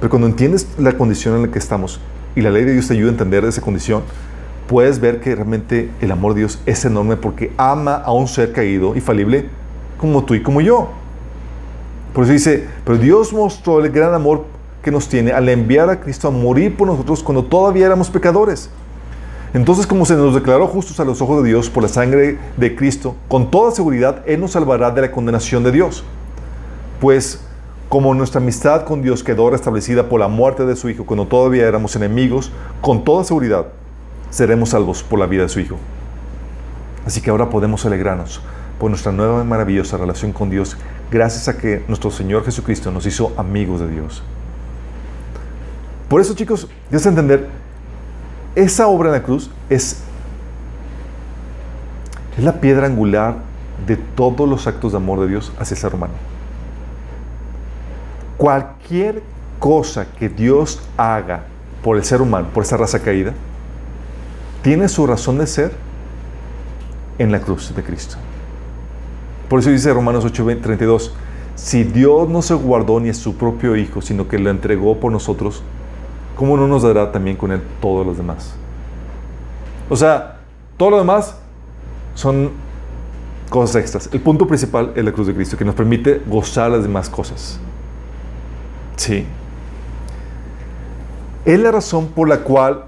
Pero cuando entiendes la condición en la que estamos y la ley de Dios te ayuda a entender esa condición, puedes ver que realmente el amor de Dios es enorme porque ama a un ser caído y falible como tú y como yo. Por eso dice, pero Dios mostró el gran amor que nos tiene al enviar a Cristo a morir por nosotros cuando todavía éramos pecadores. Entonces, como se nos declaró justos a los ojos de Dios por la sangre de Cristo, con toda seguridad Él nos salvará de la condenación de Dios. Pues como nuestra amistad con Dios quedó restablecida por la muerte de su Hijo cuando todavía éramos enemigos, con toda seguridad seremos salvos por la vida de su Hijo. Así que ahora podemos alegrarnos por nuestra nueva y maravillosa relación con Dios, gracias a que nuestro Señor Jesucristo nos hizo amigos de Dios. Por eso, chicos, a entender, esa obra en la cruz es, es la piedra angular de todos los actos de amor de Dios hacia el ser humano. Cualquier cosa que Dios haga por el ser humano, por esa raza caída, tiene su razón de ser en la cruz de Cristo. Por eso dice Romanos 8:32, si Dios no se guardó ni a su propio Hijo, sino que lo entregó por nosotros, ¿cómo no nos dará también con Él todos los demás? O sea, todo lo demás son cosas extras. El punto principal es la cruz de Cristo, que nos permite gozar las demás cosas. Sí. Es la razón por la cual,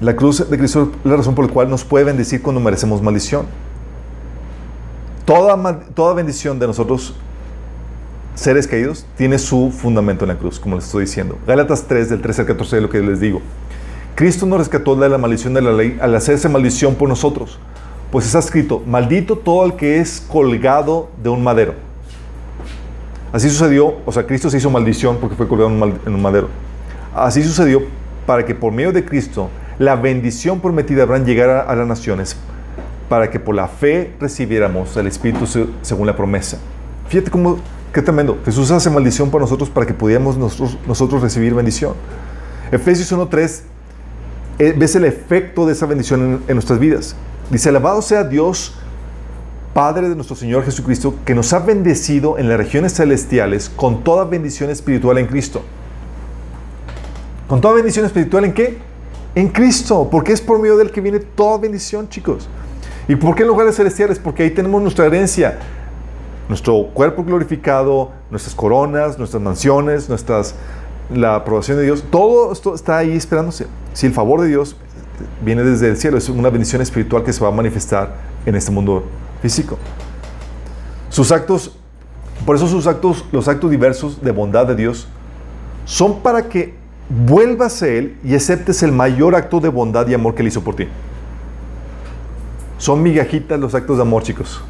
la cruz de Cristo es la razón por la cual nos puede bendecir cuando merecemos maldición. Toda, toda bendición de nosotros, seres caídos, tiene su fundamento en la cruz, como les estoy diciendo. Gálatas 3, del 13 al 14 es lo que les digo. Cristo nos rescató de la maldición de la ley al hacerse maldición por nosotros. Pues está escrito, maldito todo el que es colgado de un madero Así sucedió, o sea, Cristo se hizo maldición porque fue colgado en un madero. Así sucedió para que por medio de Cristo la bendición prometida habrán llegado a las naciones, para que por la fe recibiéramos el Espíritu según la promesa. Fíjate cómo, qué tremendo. Jesús hace maldición para nosotros para que pudiéramos nosotros, nosotros recibir bendición. Efesios 1.3, eh, ves el efecto de esa bendición en, en nuestras vidas. Dice, alabado sea Dios Padre de nuestro Señor Jesucristo, que nos ha bendecido en las regiones celestiales con toda bendición espiritual en Cristo. ¿Con toda bendición espiritual en qué? En Cristo, porque es por medio del que viene toda bendición, chicos. ¿Y por qué en lugares celestiales? Porque ahí tenemos nuestra herencia, nuestro cuerpo glorificado, nuestras coronas, nuestras mansiones, nuestras, la aprobación de Dios. Todo esto está ahí esperándose. Si el favor de Dios viene desde el cielo, es una bendición espiritual que se va a manifestar en este mundo físico. Sus actos, por eso sus actos, los actos diversos de bondad de Dios, son para que vuelvas a Él y aceptes el mayor acto de bondad y amor que Él hizo por ti. Son migajitas los actos de amor, chicos,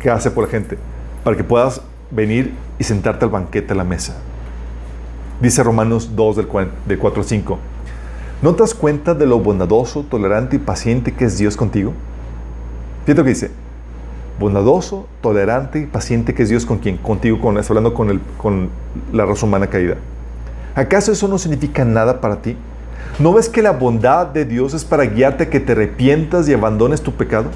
que hace por la gente, para que puedas venir y sentarte al banquete a la mesa. Dice Romanos 2 del 4 al 5. ¿No te das cuenta de lo bondadoso, tolerante y paciente que es Dios contigo? Fíjate lo que dice. Bondadoso, tolerante y paciente que es Dios con quien, contigo, con, hablando con, el, con la raza humana caída. ¿Acaso eso no significa nada para ti? ¿No ves que la bondad de Dios es para guiarte a que te arrepientas y abandones tu pecado?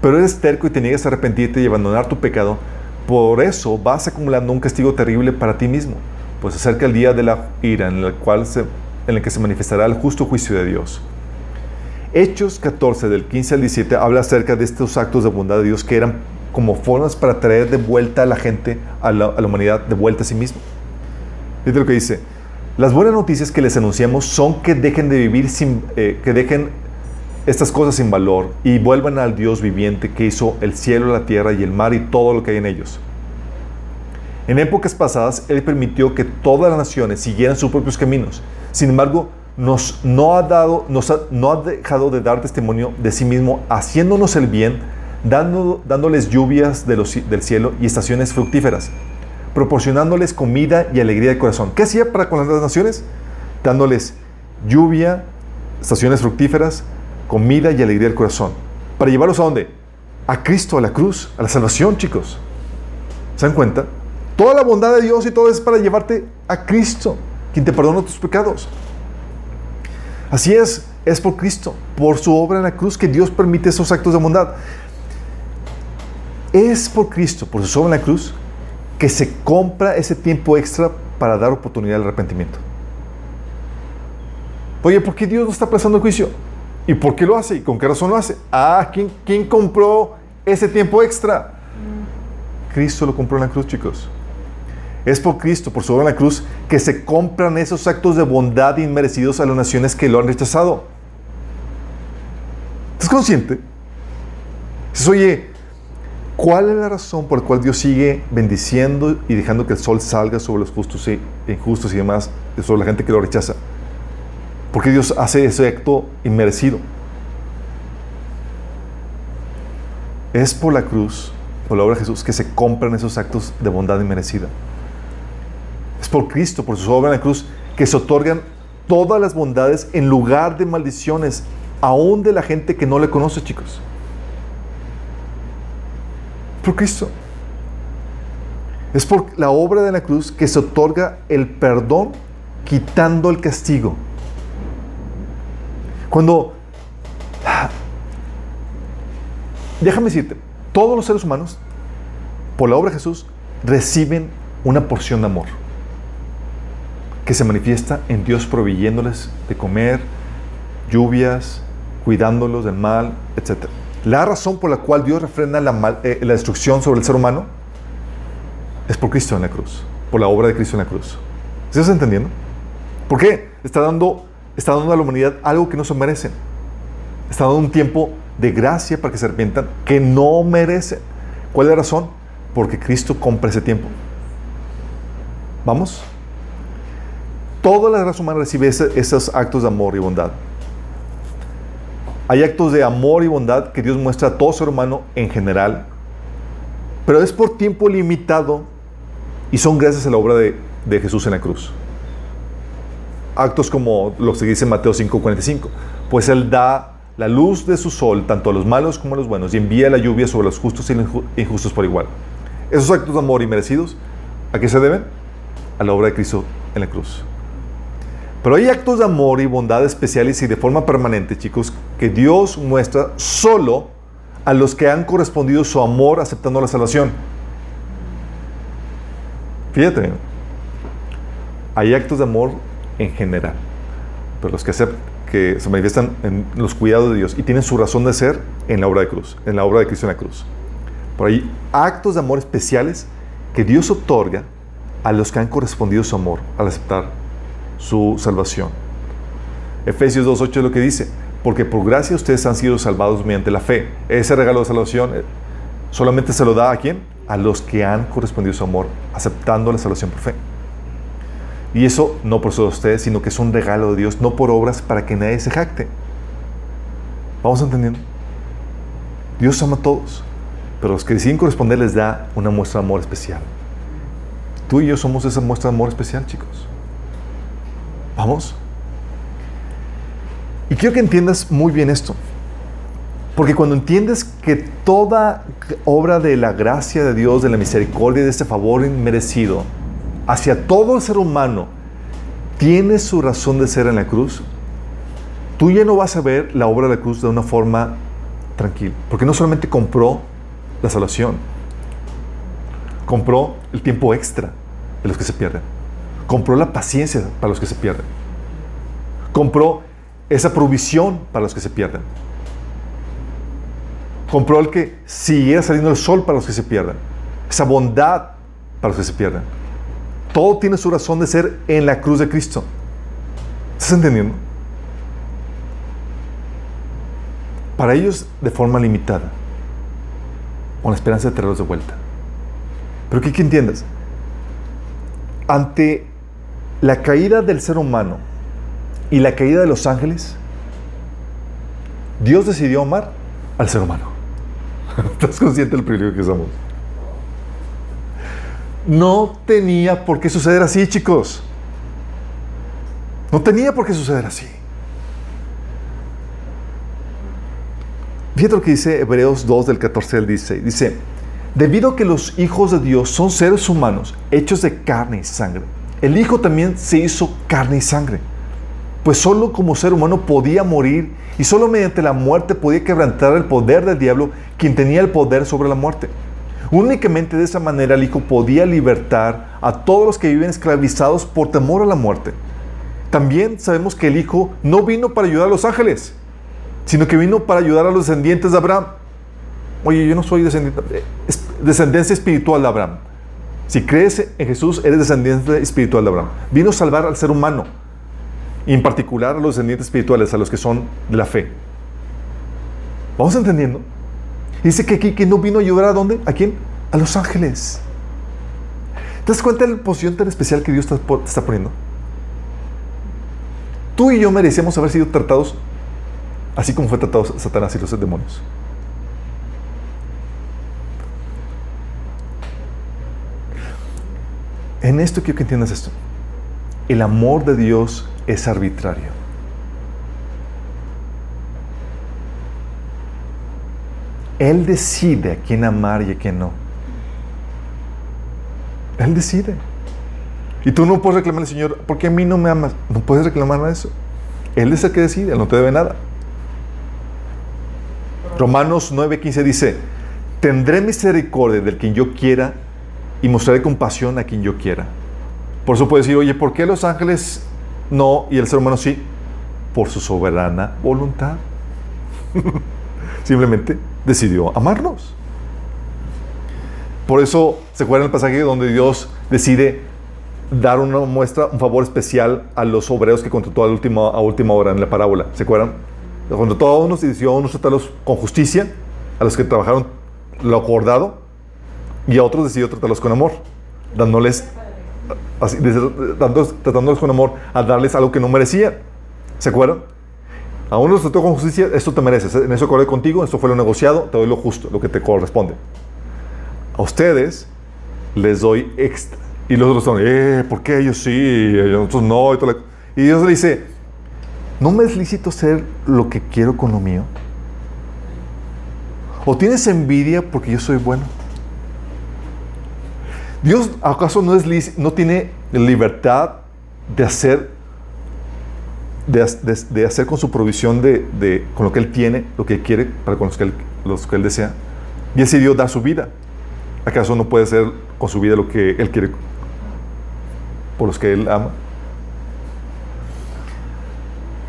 Pero eres terco y te niegas a arrepentirte y abandonar tu pecado. Por eso vas acumulando un castigo terrible para ti mismo pues acerca el día de la ira en el, cual se, en el que se manifestará el justo juicio de Dios. Hechos 14, del 15 al 17, habla acerca de estos actos de bondad de Dios que eran como formas para traer de vuelta a la gente, a la, humanidad, de vuelta a sí mismo. Fíjate lo que dice. Las buenas noticias que les anunciamos son que dejen de vivir sin, eh, que dejen estas cosas sin valor y vuelvan al Dios viviente que hizo el cielo, la tierra y el mar y todo lo que hay en ellos en épocas pasadas, Él permitió que todas las naciones siguieran sus propios caminos. Sin embargo, nos, no, ha dado, nos no ha dejado de dar testimonio de sí mismo, haciéndonos el bien, dando, dándoles lluvias del cielo y estaciones fructíferas, proporcionándoles comida y alegría de corazón. ¿Qué hacía para con las naciones? Dándoles lluvia, estaciones fructíferas, comida y alegría del corazón. ¿Para llevarlos a dónde? A Cristo, a la cruz, a la salvación, chicos. ¿Se dan cuenta? Toda la bondad de Dios y todo es para llevarte a Cristo, quien te perdona tus pecados. Así es, es por Cristo, por su obra en la cruz que Dios permite esos actos de bondad. Es por Cristo, por su obra en la cruz, que se compra ese tiempo extra para dar oportunidad al arrepentimiento. Oye, ¿por qué Dios no está aplazando el juicio? ¿Y por qué lo hace? ¿Y con qué razón lo hace? Ah, ¿quién, quién compró ese tiempo extra? Cristo lo compró en la cruz, chicos. Es por Cristo, por su obra en la cruz, que se compran esos actos de bondad inmerecidos a las naciones que lo han rechazado. ¿Estás consciente? Oye, ¿cuál es la razón por la cual Dios sigue bendiciendo y dejando que el sol salga sobre los justos e injustos y demás, sobre la gente que lo rechaza? Porque Dios hace ese acto inmerecido. Es por la cruz, por la obra de Jesús, que se compran esos actos de bondad inmerecida. Es por Cristo, por su obra en la cruz, que se otorgan todas las bondades en lugar de maldiciones, aún de la gente que no le conoce, chicos. Por Cristo. Es por la obra de la cruz que se otorga el perdón quitando el castigo. Cuando... Déjame decirte, todos los seres humanos, por la obra de Jesús, reciben una porción de amor que se manifiesta en Dios proveyéndoles de comer, lluvias, cuidándolos del mal, etc. La razón por la cual Dios refrena la, eh, la destrucción sobre el ser humano es por Cristo en la cruz, por la obra de Cristo en la cruz. ¿Estás entendiendo? ¿Por qué? Está dando, está dando a la humanidad algo que no se merecen. Está dando un tiempo de gracia para que se arrepientan que no merecen. ¿Cuál es la razón? Porque Cristo compra ese tiempo. ¿Vamos? Toda la raza humana recibe esos actos de amor y bondad. Hay actos de amor y bondad que Dios muestra a todo ser humano en general, pero es por tiempo limitado y son gracias a la obra de, de Jesús en la cruz. Actos como los que dice Mateo 5:45, pues Él da la luz de su sol tanto a los malos como a los buenos y envía la lluvia sobre los justos y los injustos por igual. Esos actos de amor y merecidos, ¿a qué se deben? A la obra de Cristo en la cruz. Pero hay actos de amor y bondad especiales y de forma permanente, chicos, que Dios muestra solo a los que han correspondido su amor aceptando la salvación. Fíjate, hay actos de amor en general, pero los que, que se manifiestan en los cuidados de Dios y tienen su razón de ser en la obra de cruz, en la obra de Cristo en la cruz. Por ahí, actos de amor especiales que Dios otorga a los que han correspondido su amor al aceptar su salvación. Efesios 2.8 es lo que dice, porque por gracia ustedes han sido salvados mediante la fe. Ese regalo de salvación eh, solamente se lo da a quién? A los que han correspondido su amor, aceptando la salvación por fe. Y eso no por solo ustedes, sino que es un regalo de Dios, no por obras para que nadie se jacte. ¿Vamos entendiendo? Dios ama a todos, pero los que deciden corresponder les da una muestra de amor especial. Tú y yo somos esa muestra de amor especial, chicos. Vamos. Y quiero que entiendas muy bien esto. Porque cuando entiendes que toda obra de la gracia de Dios, de la misericordia, de este favor inmerecido hacia todo el ser humano, tiene su razón de ser en la cruz, tú ya no vas a ver la obra de la cruz de una forma tranquila. Porque no solamente compró la salvación, compró el tiempo extra de los que se pierden. Compró la paciencia para los que se pierden. Compró esa provisión para los que se pierden. Compró el que siguiera saliendo el sol para los que se pierden. Esa bondad para los que se pierden. Todo tiene su razón de ser en la cruz de Cristo. ¿Estás entendiendo? Para ellos de forma limitada, con la esperanza de traerlos de vuelta. Pero que, que entiendas, ante la caída del ser humano y la caída de los ángeles, Dios decidió amar al ser humano. <laughs> ¿Estás consciente del privilegio que somos? No tenía por qué suceder así, chicos. No tenía por qué suceder así. Fíjate lo que dice Hebreos 2 del 14 al 16. Dice, debido a que los hijos de Dios son seres humanos hechos de carne y sangre, el Hijo también se hizo carne y sangre. Pues solo como ser humano podía morir y solo mediante la muerte podía quebrantar el poder del diablo, quien tenía el poder sobre la muerte. Únicamente de esa manera el Hijo podía libertar a todos los que viven esclavizados por temor a la muerte. También sabemos que el Hijo no vino para ayudar a los ángeles, sino que vino para ayudar a los descendientes de Abraham. Oye, yo no soy es descendencia espiritual de Abraham. Si crees en Jesús, eres descendiente espiritual de Abraham. Vino a salvar al ser humano, y en particular a los descendientes espirituales, a los que son de la fe. ¿Vamos entendiendo? Dice que aquí que no vino a ayudar a dónde? ¿A quién? A los ángeles. ¿Te das cuenta de la posición tan especial que Dios te está poniendo? Tú y yo merecíamos haber sido tratados así como fue tratado Satanás y los demonios. En esto quiero que entiendas esto. El amor de Dios es arbitrario. Él decide a quién amar y a quién no. Él decide. Y tú no puedes reclamarle, Señor, ¿por qué a mí no me amas? No puedes reclamar eso. Él es el que decide, Él no te debe nada. Romanos 9:15 dice, tendré misericordia del quien yo quiera y mostraré compasión a quien yo quiera. Por eso puede decir, oye, ¿por qué los ángeles no y el ser humano sí? Por su soberana voluntad. <laughs> Simplemente decidió amarnos. Por eso, ¿se acuerdan el pasaje donde Dios decide dar una muestra, un favor especial a los obreros que contrató a última, a última hora en la parábola? ¿Se acuerdan? Cuando todos unos y decidió a unos tratarlos con justicia, a los que trabajaron lo acordado, y a otros decidió tratarlos con amor, dándoles, así, tratándolos con amor a darles algo que no merecían. ¿Se acuerdan? A unos los trató con justicia, esto te mereces, en eso acordé contigo, esto fue lo negociado, te doy lo justo, lo que te corresponde. A ustedes les doy extra. Y los otros están, eh, ¿por qué ellos sí? Y nosotros no. Y, y Dios le dice, ¿no me es lícito hacer lo que quiero con lo mío? ¿O tienes envidia porque yo soy bueno? ¿Dios acaso no, es, no tiene libertad de hacer, de, hacer con su provisión, de, con lo que Él tiene, lo que quiere, para con los que Él, desea? Y decidió dar su vida. ¿Acaso no puede hacer con su vida lo que Él quiere por los que Él ama?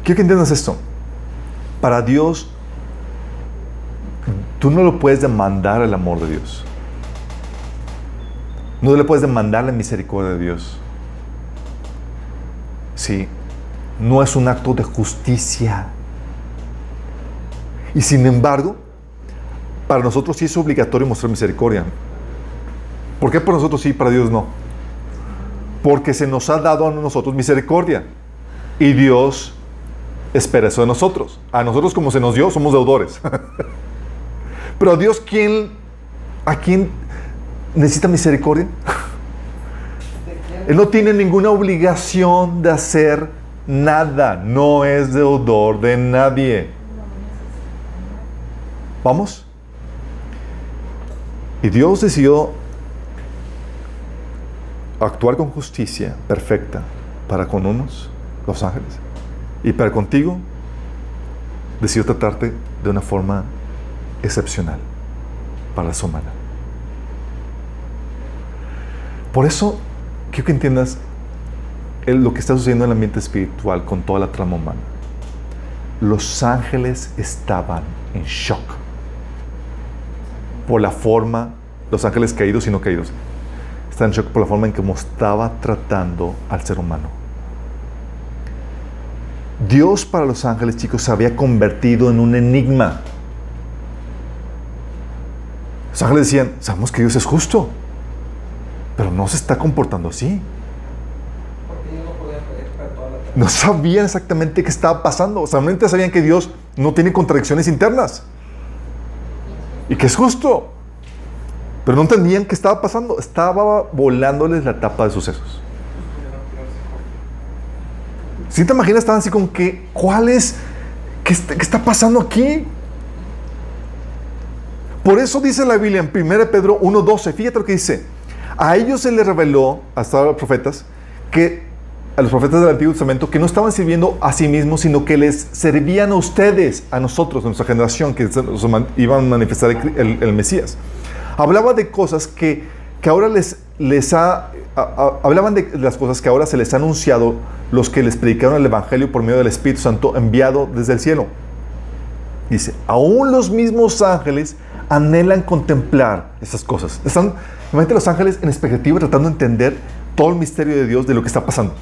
Quiero que entiendas esto. Para Dios, tú no lo puedes demandar el amor de Dios. No le puedes demandar la misericordia de Dios. Sí, no es un acto de justicia. Y sin embargo, para nosotros sí es obligatorio mostrar misericordia. ¿Por qué para nosotros sí, para Dios no? Porque se nos ha dado a nosotros misericordia. Y Dios espera eso de nosotros. A nosotros como se nos dio, somos deudores. <laughs> Pero a Dios, ¿quién, ¿a quién necesita misericordia? Él no tiene ninguna obligación de hacer nada, no es deudor de nadie. ¿Vamos? Y Dios decidió actuar con justicia perfecta para con unos, los ángeles, y para contigo decidió tratarte de una forma excepcional para la humana. Por eso, quiero que entiendas lo que está sucediendo en el ambiente espiritual con toda la trama humana. Los ángeles estaban en shock por la forma, los ángeles caídos y no caídos, están en shock por la forma en que estaba tratando al ser humano. Dios para los ángeles, chicos, se había convertido en un enigma. Los ángeles decían, sabemos que Dios es justo, pero no se está comportando así. No sabían exactamente qué estaba pasando. Solamente sabían que Dios no tiene contradicciones internas. Y que es justo. Pero no entendían qué estaba pasando. Estaba volándoles la tapa de sucesos. Si te imaginas, estaban así como que, ¿cuál es? ¿Qué está, qué está pasando aquí? Por eso dice la Biblia en 1 Pedro 1.12, fíjate lo que dice. A ellos se les reveló, hasta los profetas, que a los profetas del Antiguo Testamento, que no estaban sirviendo a sí mismos, sino que les servían a ustedes, a nosotros, a nuestra generación, que iban a manifestar el, Mesías. Hablaba de cosas que, que ahora les, les ha, hablaban de las cosas que ahora se les ha anunciado los que les predicaron el Evangelio por medio del Espíritu Santo enviado desde el cielo. Dice, aún los mismos ángeles anhelan contemplar esas cosas. Están, imagínate los ángeles en expectativa tratando de entender todo el misterio de Dios, de lo que está pasando.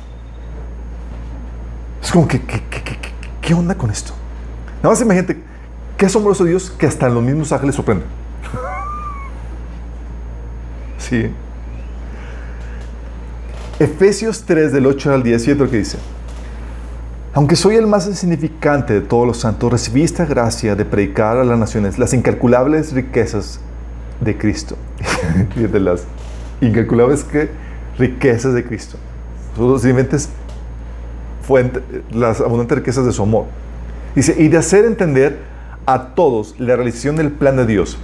Es como que, ¿qué, onda con esto? Nada más imagínate, qué asombroso Dios que hasta los mismos ángeles sorprenden. <laughs> sí. Efesios 3 del 8 al 10, lo que dice. Aunque soy el más insignificante de todos los santos, recibí esta gracia de predicar a las naciones las incalculables riquezas de Cristo. <laughs> de las incalculables riquezas de Cristo. Los diferentes fuentes, las abundantes riquezas de su amor. Dice, y de hacer entender a todos la realización del plan de Dios,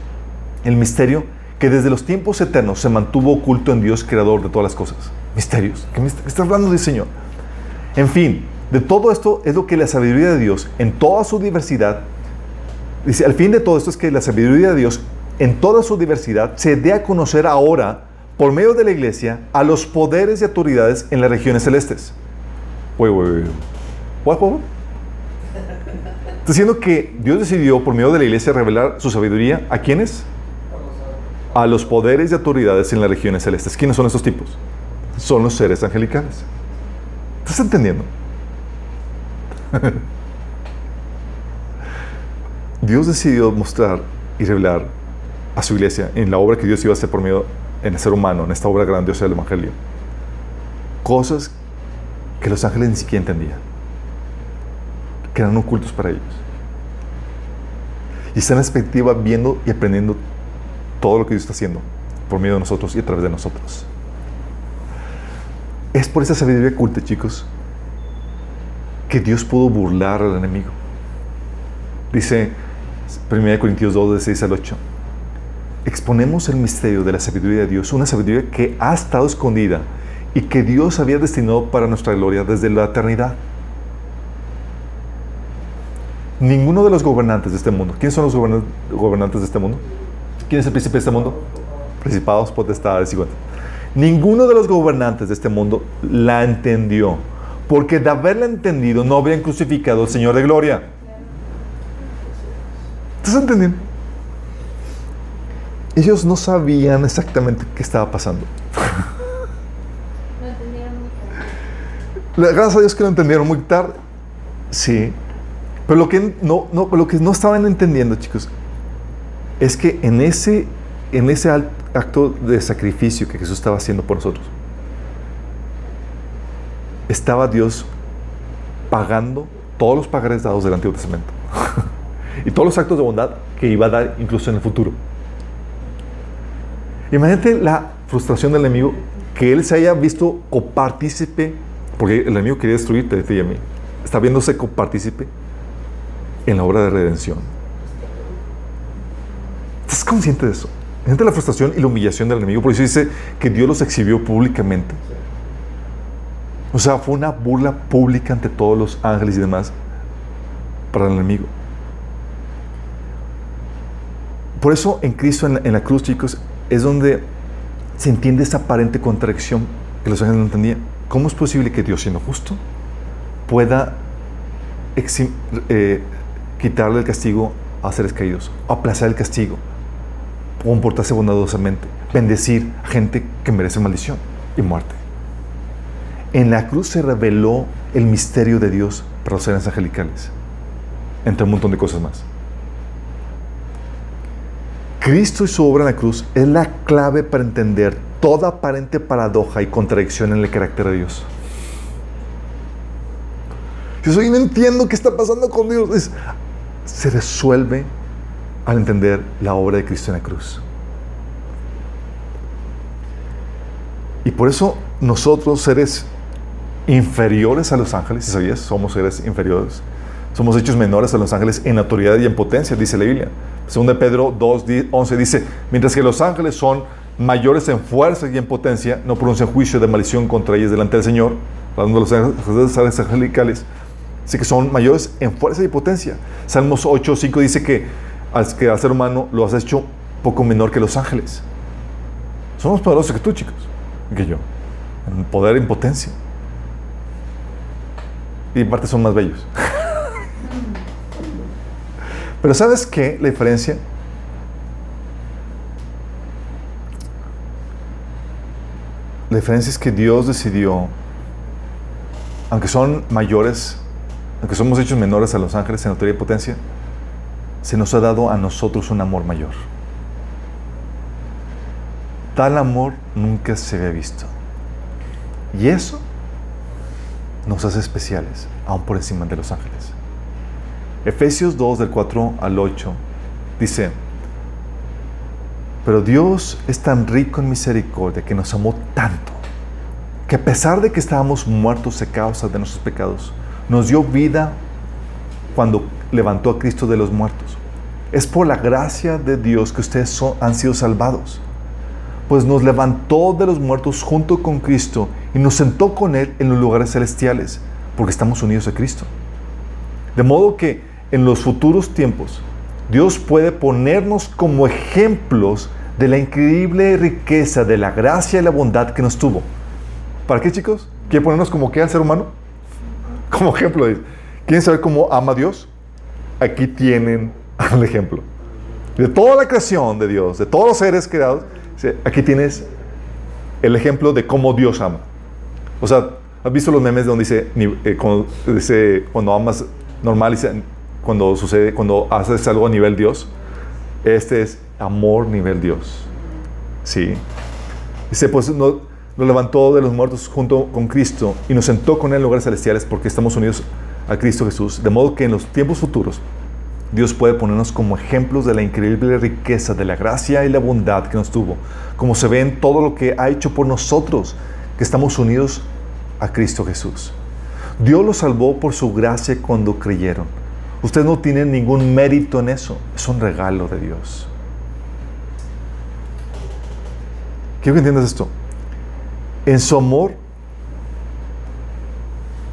el misterio que desde los tiempos eternos se mantuvo oculto en Dios, creador de todas las cosas. Misterios. ¿Qué, está hablando del Señor? En fin, de todo esto es lo que la sabiduría de Dios, en toda su diversidad, dice, al fin de todo esto es que la sabiduría de Dios, en toda su diversidad, se dé a conocer ahora, por medio de la iglesia, a los poderes y autoridades en las regiones celestes. Wait, wait, wait. Está diciendo que Dios decidió, por medio de la iglesia, revelar su sabiduría a quiénes? A los poderes y autoridades en las regiones celestes. ¿Quiénes son esos tipos? Son los seres angelicales. ¿Estás entendiendo? <laughs> Dios decidió mostrar y revelar a su iglesia en la obra que Dios iba a hacer por medio en el ser humano, en esta obra grandiosa del Evangelio, cosas que los ángeles ni siquiera entendían, que eran ocultos para ellos. Y están en expectativa viendo y aprendiendo todo lo que Dios está haciendo por medio de nosotros y a través de nosotros. Es por esa sabiduría oculta, chicos, que Dios pudo burlar al enemigo. Dice 1 Corintios 2, de 6 al 8. Exponemos el misterio de la sabiduría de Dios, una sabiduría que ha estado escondida y que Dios había destinado para nuestra gloria desde la eternidad. Ninguno de los gobernantes de este mundo, ¿quiénes son los gobernantes de este mundo? ¿Quién es el príncipe de este mundo? Principados, potestades y Ninguno de los gobernantes de este mundo la entendió porque de haberla entendido no habrían crucificado al Señor de gloria. ¿Estás entendiendo? Ellos no sabían exactamente qué estaba pasando. No entendieron muy tarde. Gracias a Dios que lo entendieron muy tarde. Sí. Pero lo que no, no, lo que no estaban entendiendo, chicos, es que en ese, en ese acto de sacrificio que Jesús estaba haciendo por nosotros, estaba Dios pagando todos los pagares dados del Antiguo Testamento <laughs> y todos los actos de bondad que iba a dar incluso en el futuro. Imagínate la frustración del enemigo que él se haya visto copartícipe Porque el enemigo quería destruirte a ti y a mí. Está viéndose partícipe en la obra de redención. ¿Estás consciente de eso? Siente la frustración y la humillación del enemigo. Por eso dice que Dios los exhibió públicamente. O sea, fue una burla pública ante todos los ángeles y demás para el enemigo. Por eso en Cristo, en la, en la cruz, chicos, es donde se entiende esa aparente contradicción que los ángeles no entendían. ¿Cómo es posible que Dios, siendo justo, pueda eh, quitarle el castigo a seres caídos, aplazar el castigo, comportarse bondadosamente, bendecir a gente que merece maldición y muerte? En la cruz se reveló el misterio de Dios para los seres angelicales, entre un montón de cosas más. Cristo y su obra en la cruz es la clave para entender toda aparente paradoja y contradicción en el carácter de Dios. Yo soy no entiendo qué está pasando con Dios. se resuelve al entender la obra de Cristo en la cruz. Y por eso nosotros, seres inferiores a los ángeles, si sabías, somos seres inferiores, somos hechos menores a los ángeles en autoridad y en potencia, dice la Biblia. Según Pedro 2, 11 dice, mientras que los ángeles son mayores en fuerza y en potencia, no pronuncian juicio de maldición contra ellos delante del Señor, hablando de los ángeles angelicales, dice que son mayores en fuerza y potencia. Salmos 8, 5 dice que al, que al ser humano lo has hecho poco menor que los ángeles. Son más poderosos que tú, chicos, que yo, en poder y en potencia. Y en parte son más bellos. <laughs> Pero ¿sabes qué? La diferencia. La diferencia es que Dios decidió, aunque son mayores, aunque somos hechos menores a los ángeles en autoridad y potencia, se nos ha dado a nosotros un amor mayor. Tal amor nunca se había visto. Y eso nos hace especiales, aún por encima de los ángeles. Efesios 2 del 4 al 8 dice, pero Dios es tan rico en misericordia que nos amó tanto, que a pesar de que estábamos muertos a causa de nuestros pecados, nos dio vida cuando levantó a Cristo de los muertos. Es por la gracia de Dios que ustedes han sido salvados, pues nos levantó de los muertos junto con Cristo y nos sentó con Él en los lugares celestiales, porque estamos unidos a Cristo. De modo que en los futuros tiempos, Dios puede ponernos como ejemplos de la increíble riqueza, de la gracia y la bondad que nos tuvo. ¿Para qué, chicos? ¿Quiere ponernos como qué al ser humano? <laughs> Como ejemplo. ¿Quieren saber cómo ama a Dios? Aquí tienen <laughs> el ejemplo. De toda la creación de Dios, de todos los seres creados, aquí tienes el ejemplo de cómo Dios ama. O sea, ¿has visto los memes donde dice, eh, cuando amas normal, dice, cuando sucede, cuando haces algo a nivel Dios, este es amor nivel Dios. ¿Sí? Dice, pues nos, levantó de los muertos junto con Cristo y nos sentó con él en lugares celestiales porque estamos unidos a Cristo Jesús. De modo que en los tiempos futuros, Dios puede ponernos como ejemplos de la increíble riqueza, de la gracia y la bondad que nos tuvo, como se ve en todo lo que ha hecho por nosotros, que estamos unidos a Cristo Jesús. Dios los salvó por su gracia cuando creyeron. Usted no tiene ningún mérito en eso. Es un regalo de Dios. Quiero que entiendas esto. En su amor,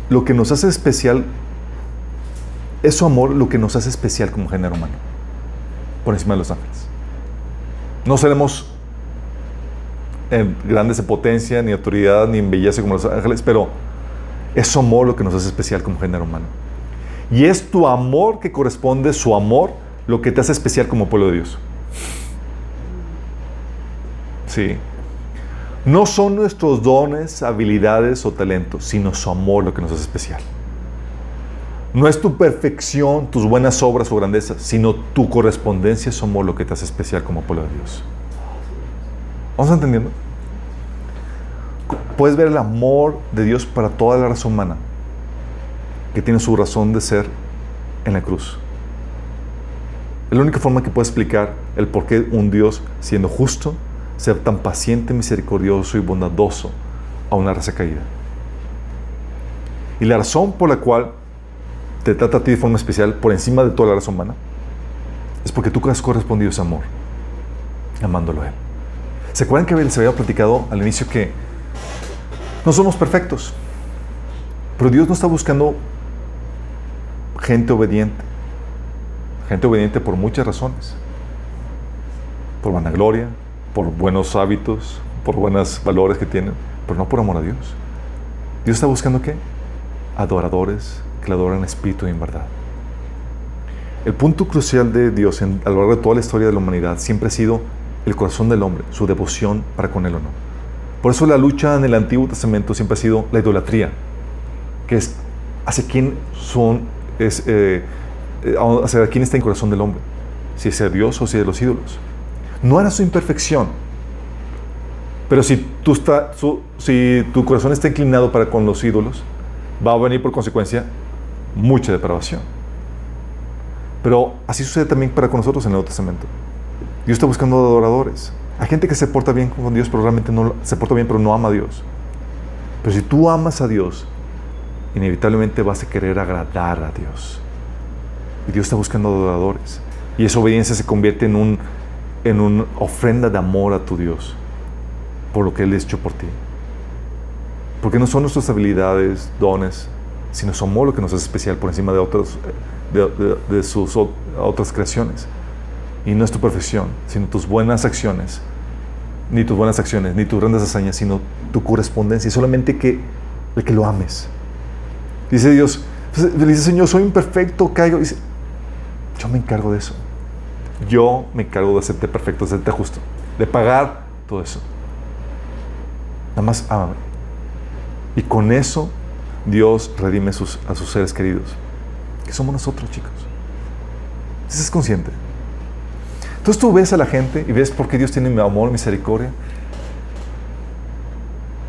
lo que nos hace especial, es su amor lo que nos hace especial como género humano, por encima de los ángeles. No seremos grandes de potencia, ni autoridad, ni en belleza como los ángeles, pero es su amor lo que nos hace especial como género humano. Y es tu amor que corresponde, su amor, lo que te hace especial como pueblo de Dios. Sí. No son nuestros dones, habilidades o talentos, sino su amor lo que nos hace especial. No es tu perfección, tus buenas obras o grandeza, sino tu correspondencia, su amor lo que te hace especial como pueblo de Dios. ¿Vamos entendiendo? Puedes ver el amor de Dios para toda la raza humana que tiene su razón de ser en la cruz. Es la única forma que puede explicar el por qué un Dios, siendo justo, sea tan paciente, misericordioso y bondadoso a una raza caída. Y la razón por la cual te trata a ti de forma especial, por encima de toda la raza humana, es porque tú has correspondido ese amor, amándolo a Él. ¿Se acuerdan que se había platicado al inicio que no somos perfectos? Pero Dios no está buscando gente obediente. Gente obediente por muchas razones. Por vanagloria, por buenos hábitos, por buenos valores que tienen, pero no por amor a Dios. Dios está buscando qué? Adoradores que le adoran espíritu y en verdad. El punto crucial de Dios a lo largo de toda la historia de la humanidad siempre ha sido el corazón del hombre, su devoción para con él o no. Por eso la lucha en el Antiguo Testamento siempre ha sido la idolatría, que es hacia quién son, es, eh, eh, hacia quién está en el corazón del hombre, si es de Dios o si es los ídolos. No era su imperfección, pero si, tú está, si tu corazón está inclinado para con los ídolos, va a venir por consecuencia mucha depravación. Pero así sucede también para con nosotros en el Nuevo Testamento. Dios está buscando adoradores. Hay gente que se porta bien con Dios, pero realmente no se porta bien, pero no ama a Dios. Pero si tú amas a Dios, inevitablemente vas a querer agradar a Dios. Y Dios está buscando adoradores. Y esa obediencia se convierte en, un, en una ofrenda de amor a tu Dios por lo que Él ha hecho por ti. Porque no son nuestras habilidades, dones, sino su amor lo que nos hace especial por encima de, otros, de, sus otras creaciones. Y no es tu perfección, sino tus buenas acciones, ni tus buenas acciones, ni tus grandes hazañas, sino tu correspondencia. Y solamente que el que lo ames. Dice Dios, pues, le dice Señor, soy imperfecto, caigo. Dice, yo me encargo de eso. Yo me encargo de hacerte perfecto, de hacerte justo, de pagar todo eso. Nada más ámame. Y con eso Dios redime a sus seres queridos, que somos nosotros, chicos. ¿Estás consciente? Entonces tú ves a la gente y ves por qué Dios tiene amor, misericordia.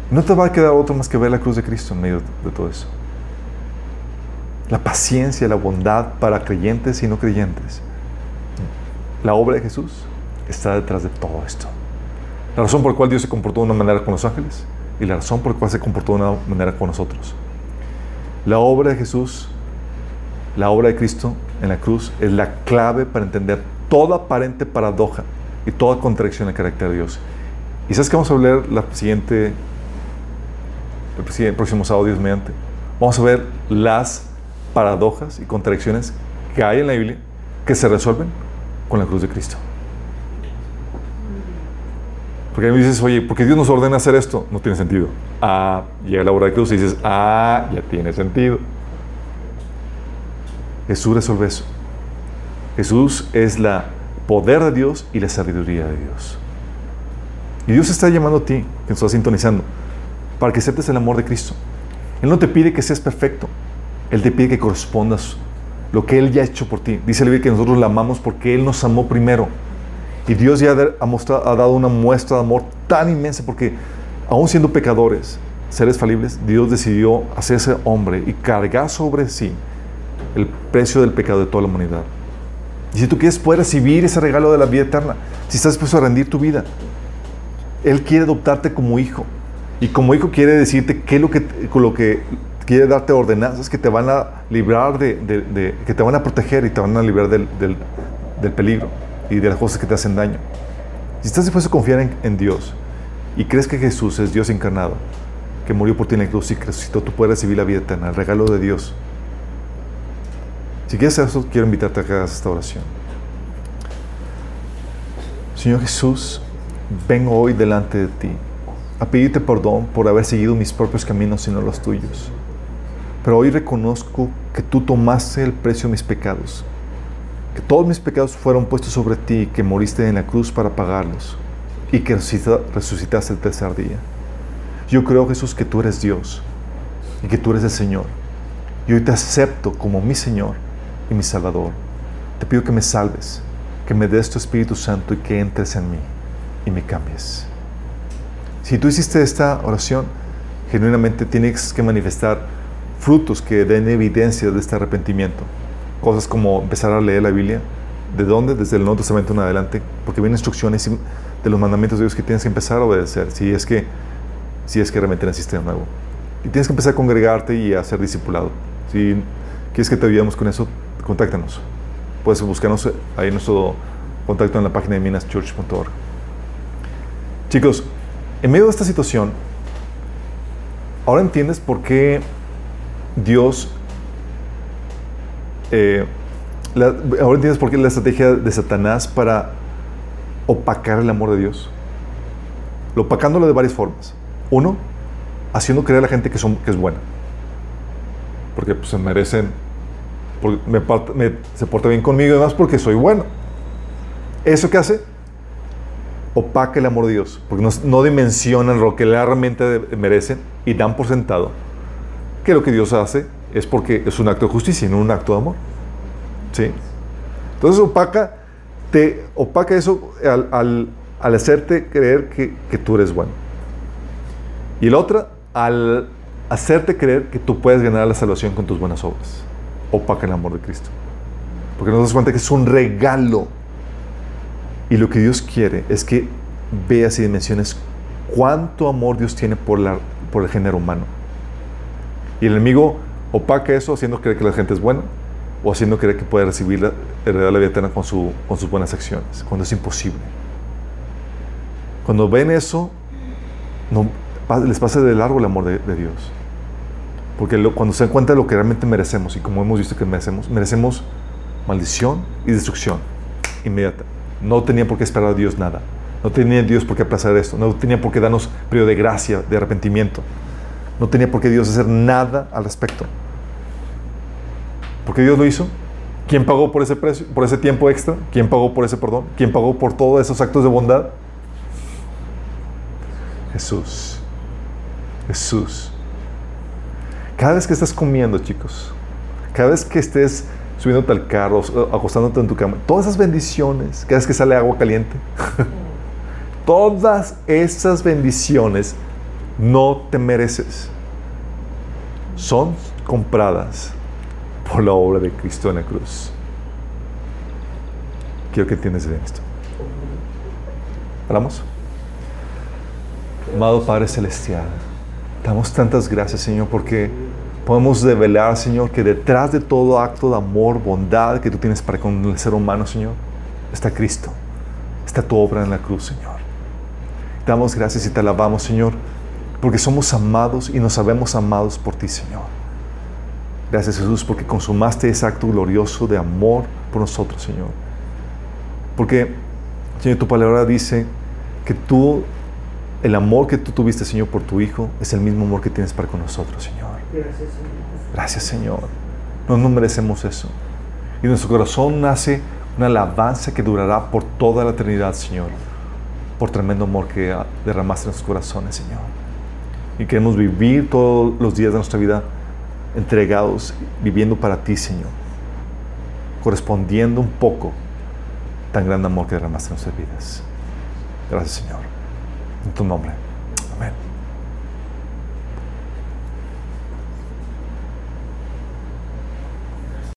No te va a quedar otro más que ver la cruz de Cristo en medio de todo eso. La paciencia, la bondad para creyentes y no creyentes. La obra de Jesús está detrás de todo esto. La razón por la cual Dios se comportó de una manera con los ángeles y la razón por la cual se comportó de una manera con nosotros. La obra de Jesús, la obra de Cristo en la cruz es la clave para entender toda aparente paradoja y toda contradicción en el carácter de Dios. Y sabes que vamos a ver la siguiente, el próximo sábado, Dios mediante. Vamos a ver las paradojas y contradicciones que hay en la Biblia que se resuelven con la cruz de Cristo. Porque a mí dices, oye, ¿por qué Dios nos ordena hacer esto? No tiene sentido. Ah, llega la hora de cruz y dices, ah, ya tiene sentido. Jesús resuelve eso. Jesús es la poder de Dios y la sabiduría de Dios. Y Dios está llamando a ti, que nos estás sintonizando, para que aceptes el amor de Cristo. Él no te pide que seas perfecto. Él te pide que correspondas lo que Él ya ha hecho por ti. Dice el que nosotros la amamos porque Él nos amó primero. Y Dios ya ha, mostrado, ha dado una muestra de amor tan inmensa porque aún siendo pecadores, seres falibles, Dios decidió hacerse hombre y cargar sobre sí el precio del pecado de toda la humanidad. Y si tú quieres poder recibir ese regalo de la vida eterna, si estás dispuesto a rendir tu vida, Él quiere adoptarte como hijo. Y como hijo quiere decirte qué es lo que, lo que quiere darte ordenanzas que te van a librar de, que te van a proteger y te van a librar del, peligro y de las cosas que te hacen daño. Si estás dispuesto a confiar en, Dios y crees que Jesús es Dios encarnado, que murió por ti en la cruz y que resucitó, tú puedes recibir la vida eterna, el regalo de Dios. Si quieres eso, quiero invitarte a que hagas esta oración. Señor Jesús, vengo hoy delante de ti a pedirte perdón por haber seguido mis propios caminos y no los tuyos. Pero hoy reconozco que tú tomaste el precio de mis pecados que todos mis pecados fueron puestos sobre ti, que moriste en la cruz para pagarlos y que resucitaste el tercer día. Yo creo, Jesús, que tú eres Dios y que tú eres el Señor. Y hoy te acepto como mi Señor y mi Salvador. Te pido que me salves, que me des tu Espíritu Santo y que entres en mí y me cambies. Si tú hiciste esta oración, genuinamente tienes que manifestar frutos que den evidencia de este arrepentimiento. Cosas como empezar a leer la Biblia. ¿De dónde? Desde el Nuevo Testamento en adelante. Porque vienen instrucciones de los mandamientos de Dios que tienes que empezar a obedecer si es que, si es que realmente naciste de nuevo. Y tienes que empezar a congregarte y a ser discipulado. Si quieres que te ayudemos con eso, contáctanos. Puedes buscarnos ahí nuestro contacto en la página de minaschurch.org. Chicos, en medio de esta situación, ahora entiendes por qué Dios eh, ahora entiendes por qué la estrategia de Satanás para opacar el amor de Dios. Lo opacándolo de varias formas. Uno, haciendo creer a la gente que, son, que es buena. Porque pues, se merecen, me, se porta bien conmigo y demás porque soy bueno. ¿Eso qué hace? Opaca el amor de Dios. Porque no, no dimensionan lo que realmente merecen y dan por sentado que lo que Dios hace es porque es un acto de justicia y no un acto de amor. ¿Sí? Entonces opaca, te opaca eso al, hacerte creer que, que, tú eres bueno. Y la otra, al hacerte creer que tú puedes ganar la salvación con tus buenas obras. Opaca el amor de Cristo. Porque nos das cuenta que es un regalo. Y lo que Dios quiere es que veas y dimensiones cuánto amor Dios tiene por, la, por el género humano. Y el enemigo opaca eso haciendo creer que la gente es buena o haciendo creer que puede recibir la, heredad la vida eterna con sus buenas acciones, cuando es imposible. Cuando ven eso, no, les pasa de largo el amor de, Dios. Porque cuando se dan cuenta de lo que realmente merecemos, y como hemos visto que merecemos, merecemos maldición y destrucción inmediata. No tenía por qué esperar a Dios nada. No tenía Dios por qué aplazar esto. No tenía por qué darnos periodo de gracia, de arrepentimiento. No tenía por qué Dios hacer nada al respecto. ¿Por qué Dios lo hizo? ¿Quién pagó por ese precio, por ese tiempo extra? ¿Quién pagó por ese perdón? ¿Quién pagó por todos esos actos de bondad? Jesús. Jesús. Cada vez que estás comiendo, chicos, cada vez que estés subiéndote al carro, acostándote en tu cama, todas esas bendiciones, cada vez que sale agua caliente, <laughs> todas esas bendiciones no te mereces. Son compradas por la obra de Cristo en la cruz. Quiero que entiendas bien esto. ¿Hablamos? Amado Padre Celestial, damos tantas gracias, Señor, porque podemos revelar, Señor, que detrás de todo acto de amor, bondad que tú tienes para con el ser humano, Señor, está Cristo. Está tu obra en la cruz, Señor. Damos gracias y te alabamos, Señor, porque somos amados y nos sabemos amados por ti, Señor. Gracias Jesús porque consumaste ese acto glorioso de amor por nosotros, Señor. Porque, Señor, tu palabra dice que tú, el amor que tú tuviste, Señor, por tu Hijo, es el mismo amor que tienes para con nosotros, Señor. Gracias, Señor. Gracias, Señor. No nos merecemos eso. Y nuestro corazón nace una alabanza que durará por toda la eternidad, Señor, por tremendo amor que derramaste en nuestros corazones, Señor. Y queremos vivir todos los días de nuestra vida entregados, viviendo para ti, Señor, correspondiendo un poco tan grande amor que derramaste en nuestras vidas. Gracias, Señor. En tu nombre.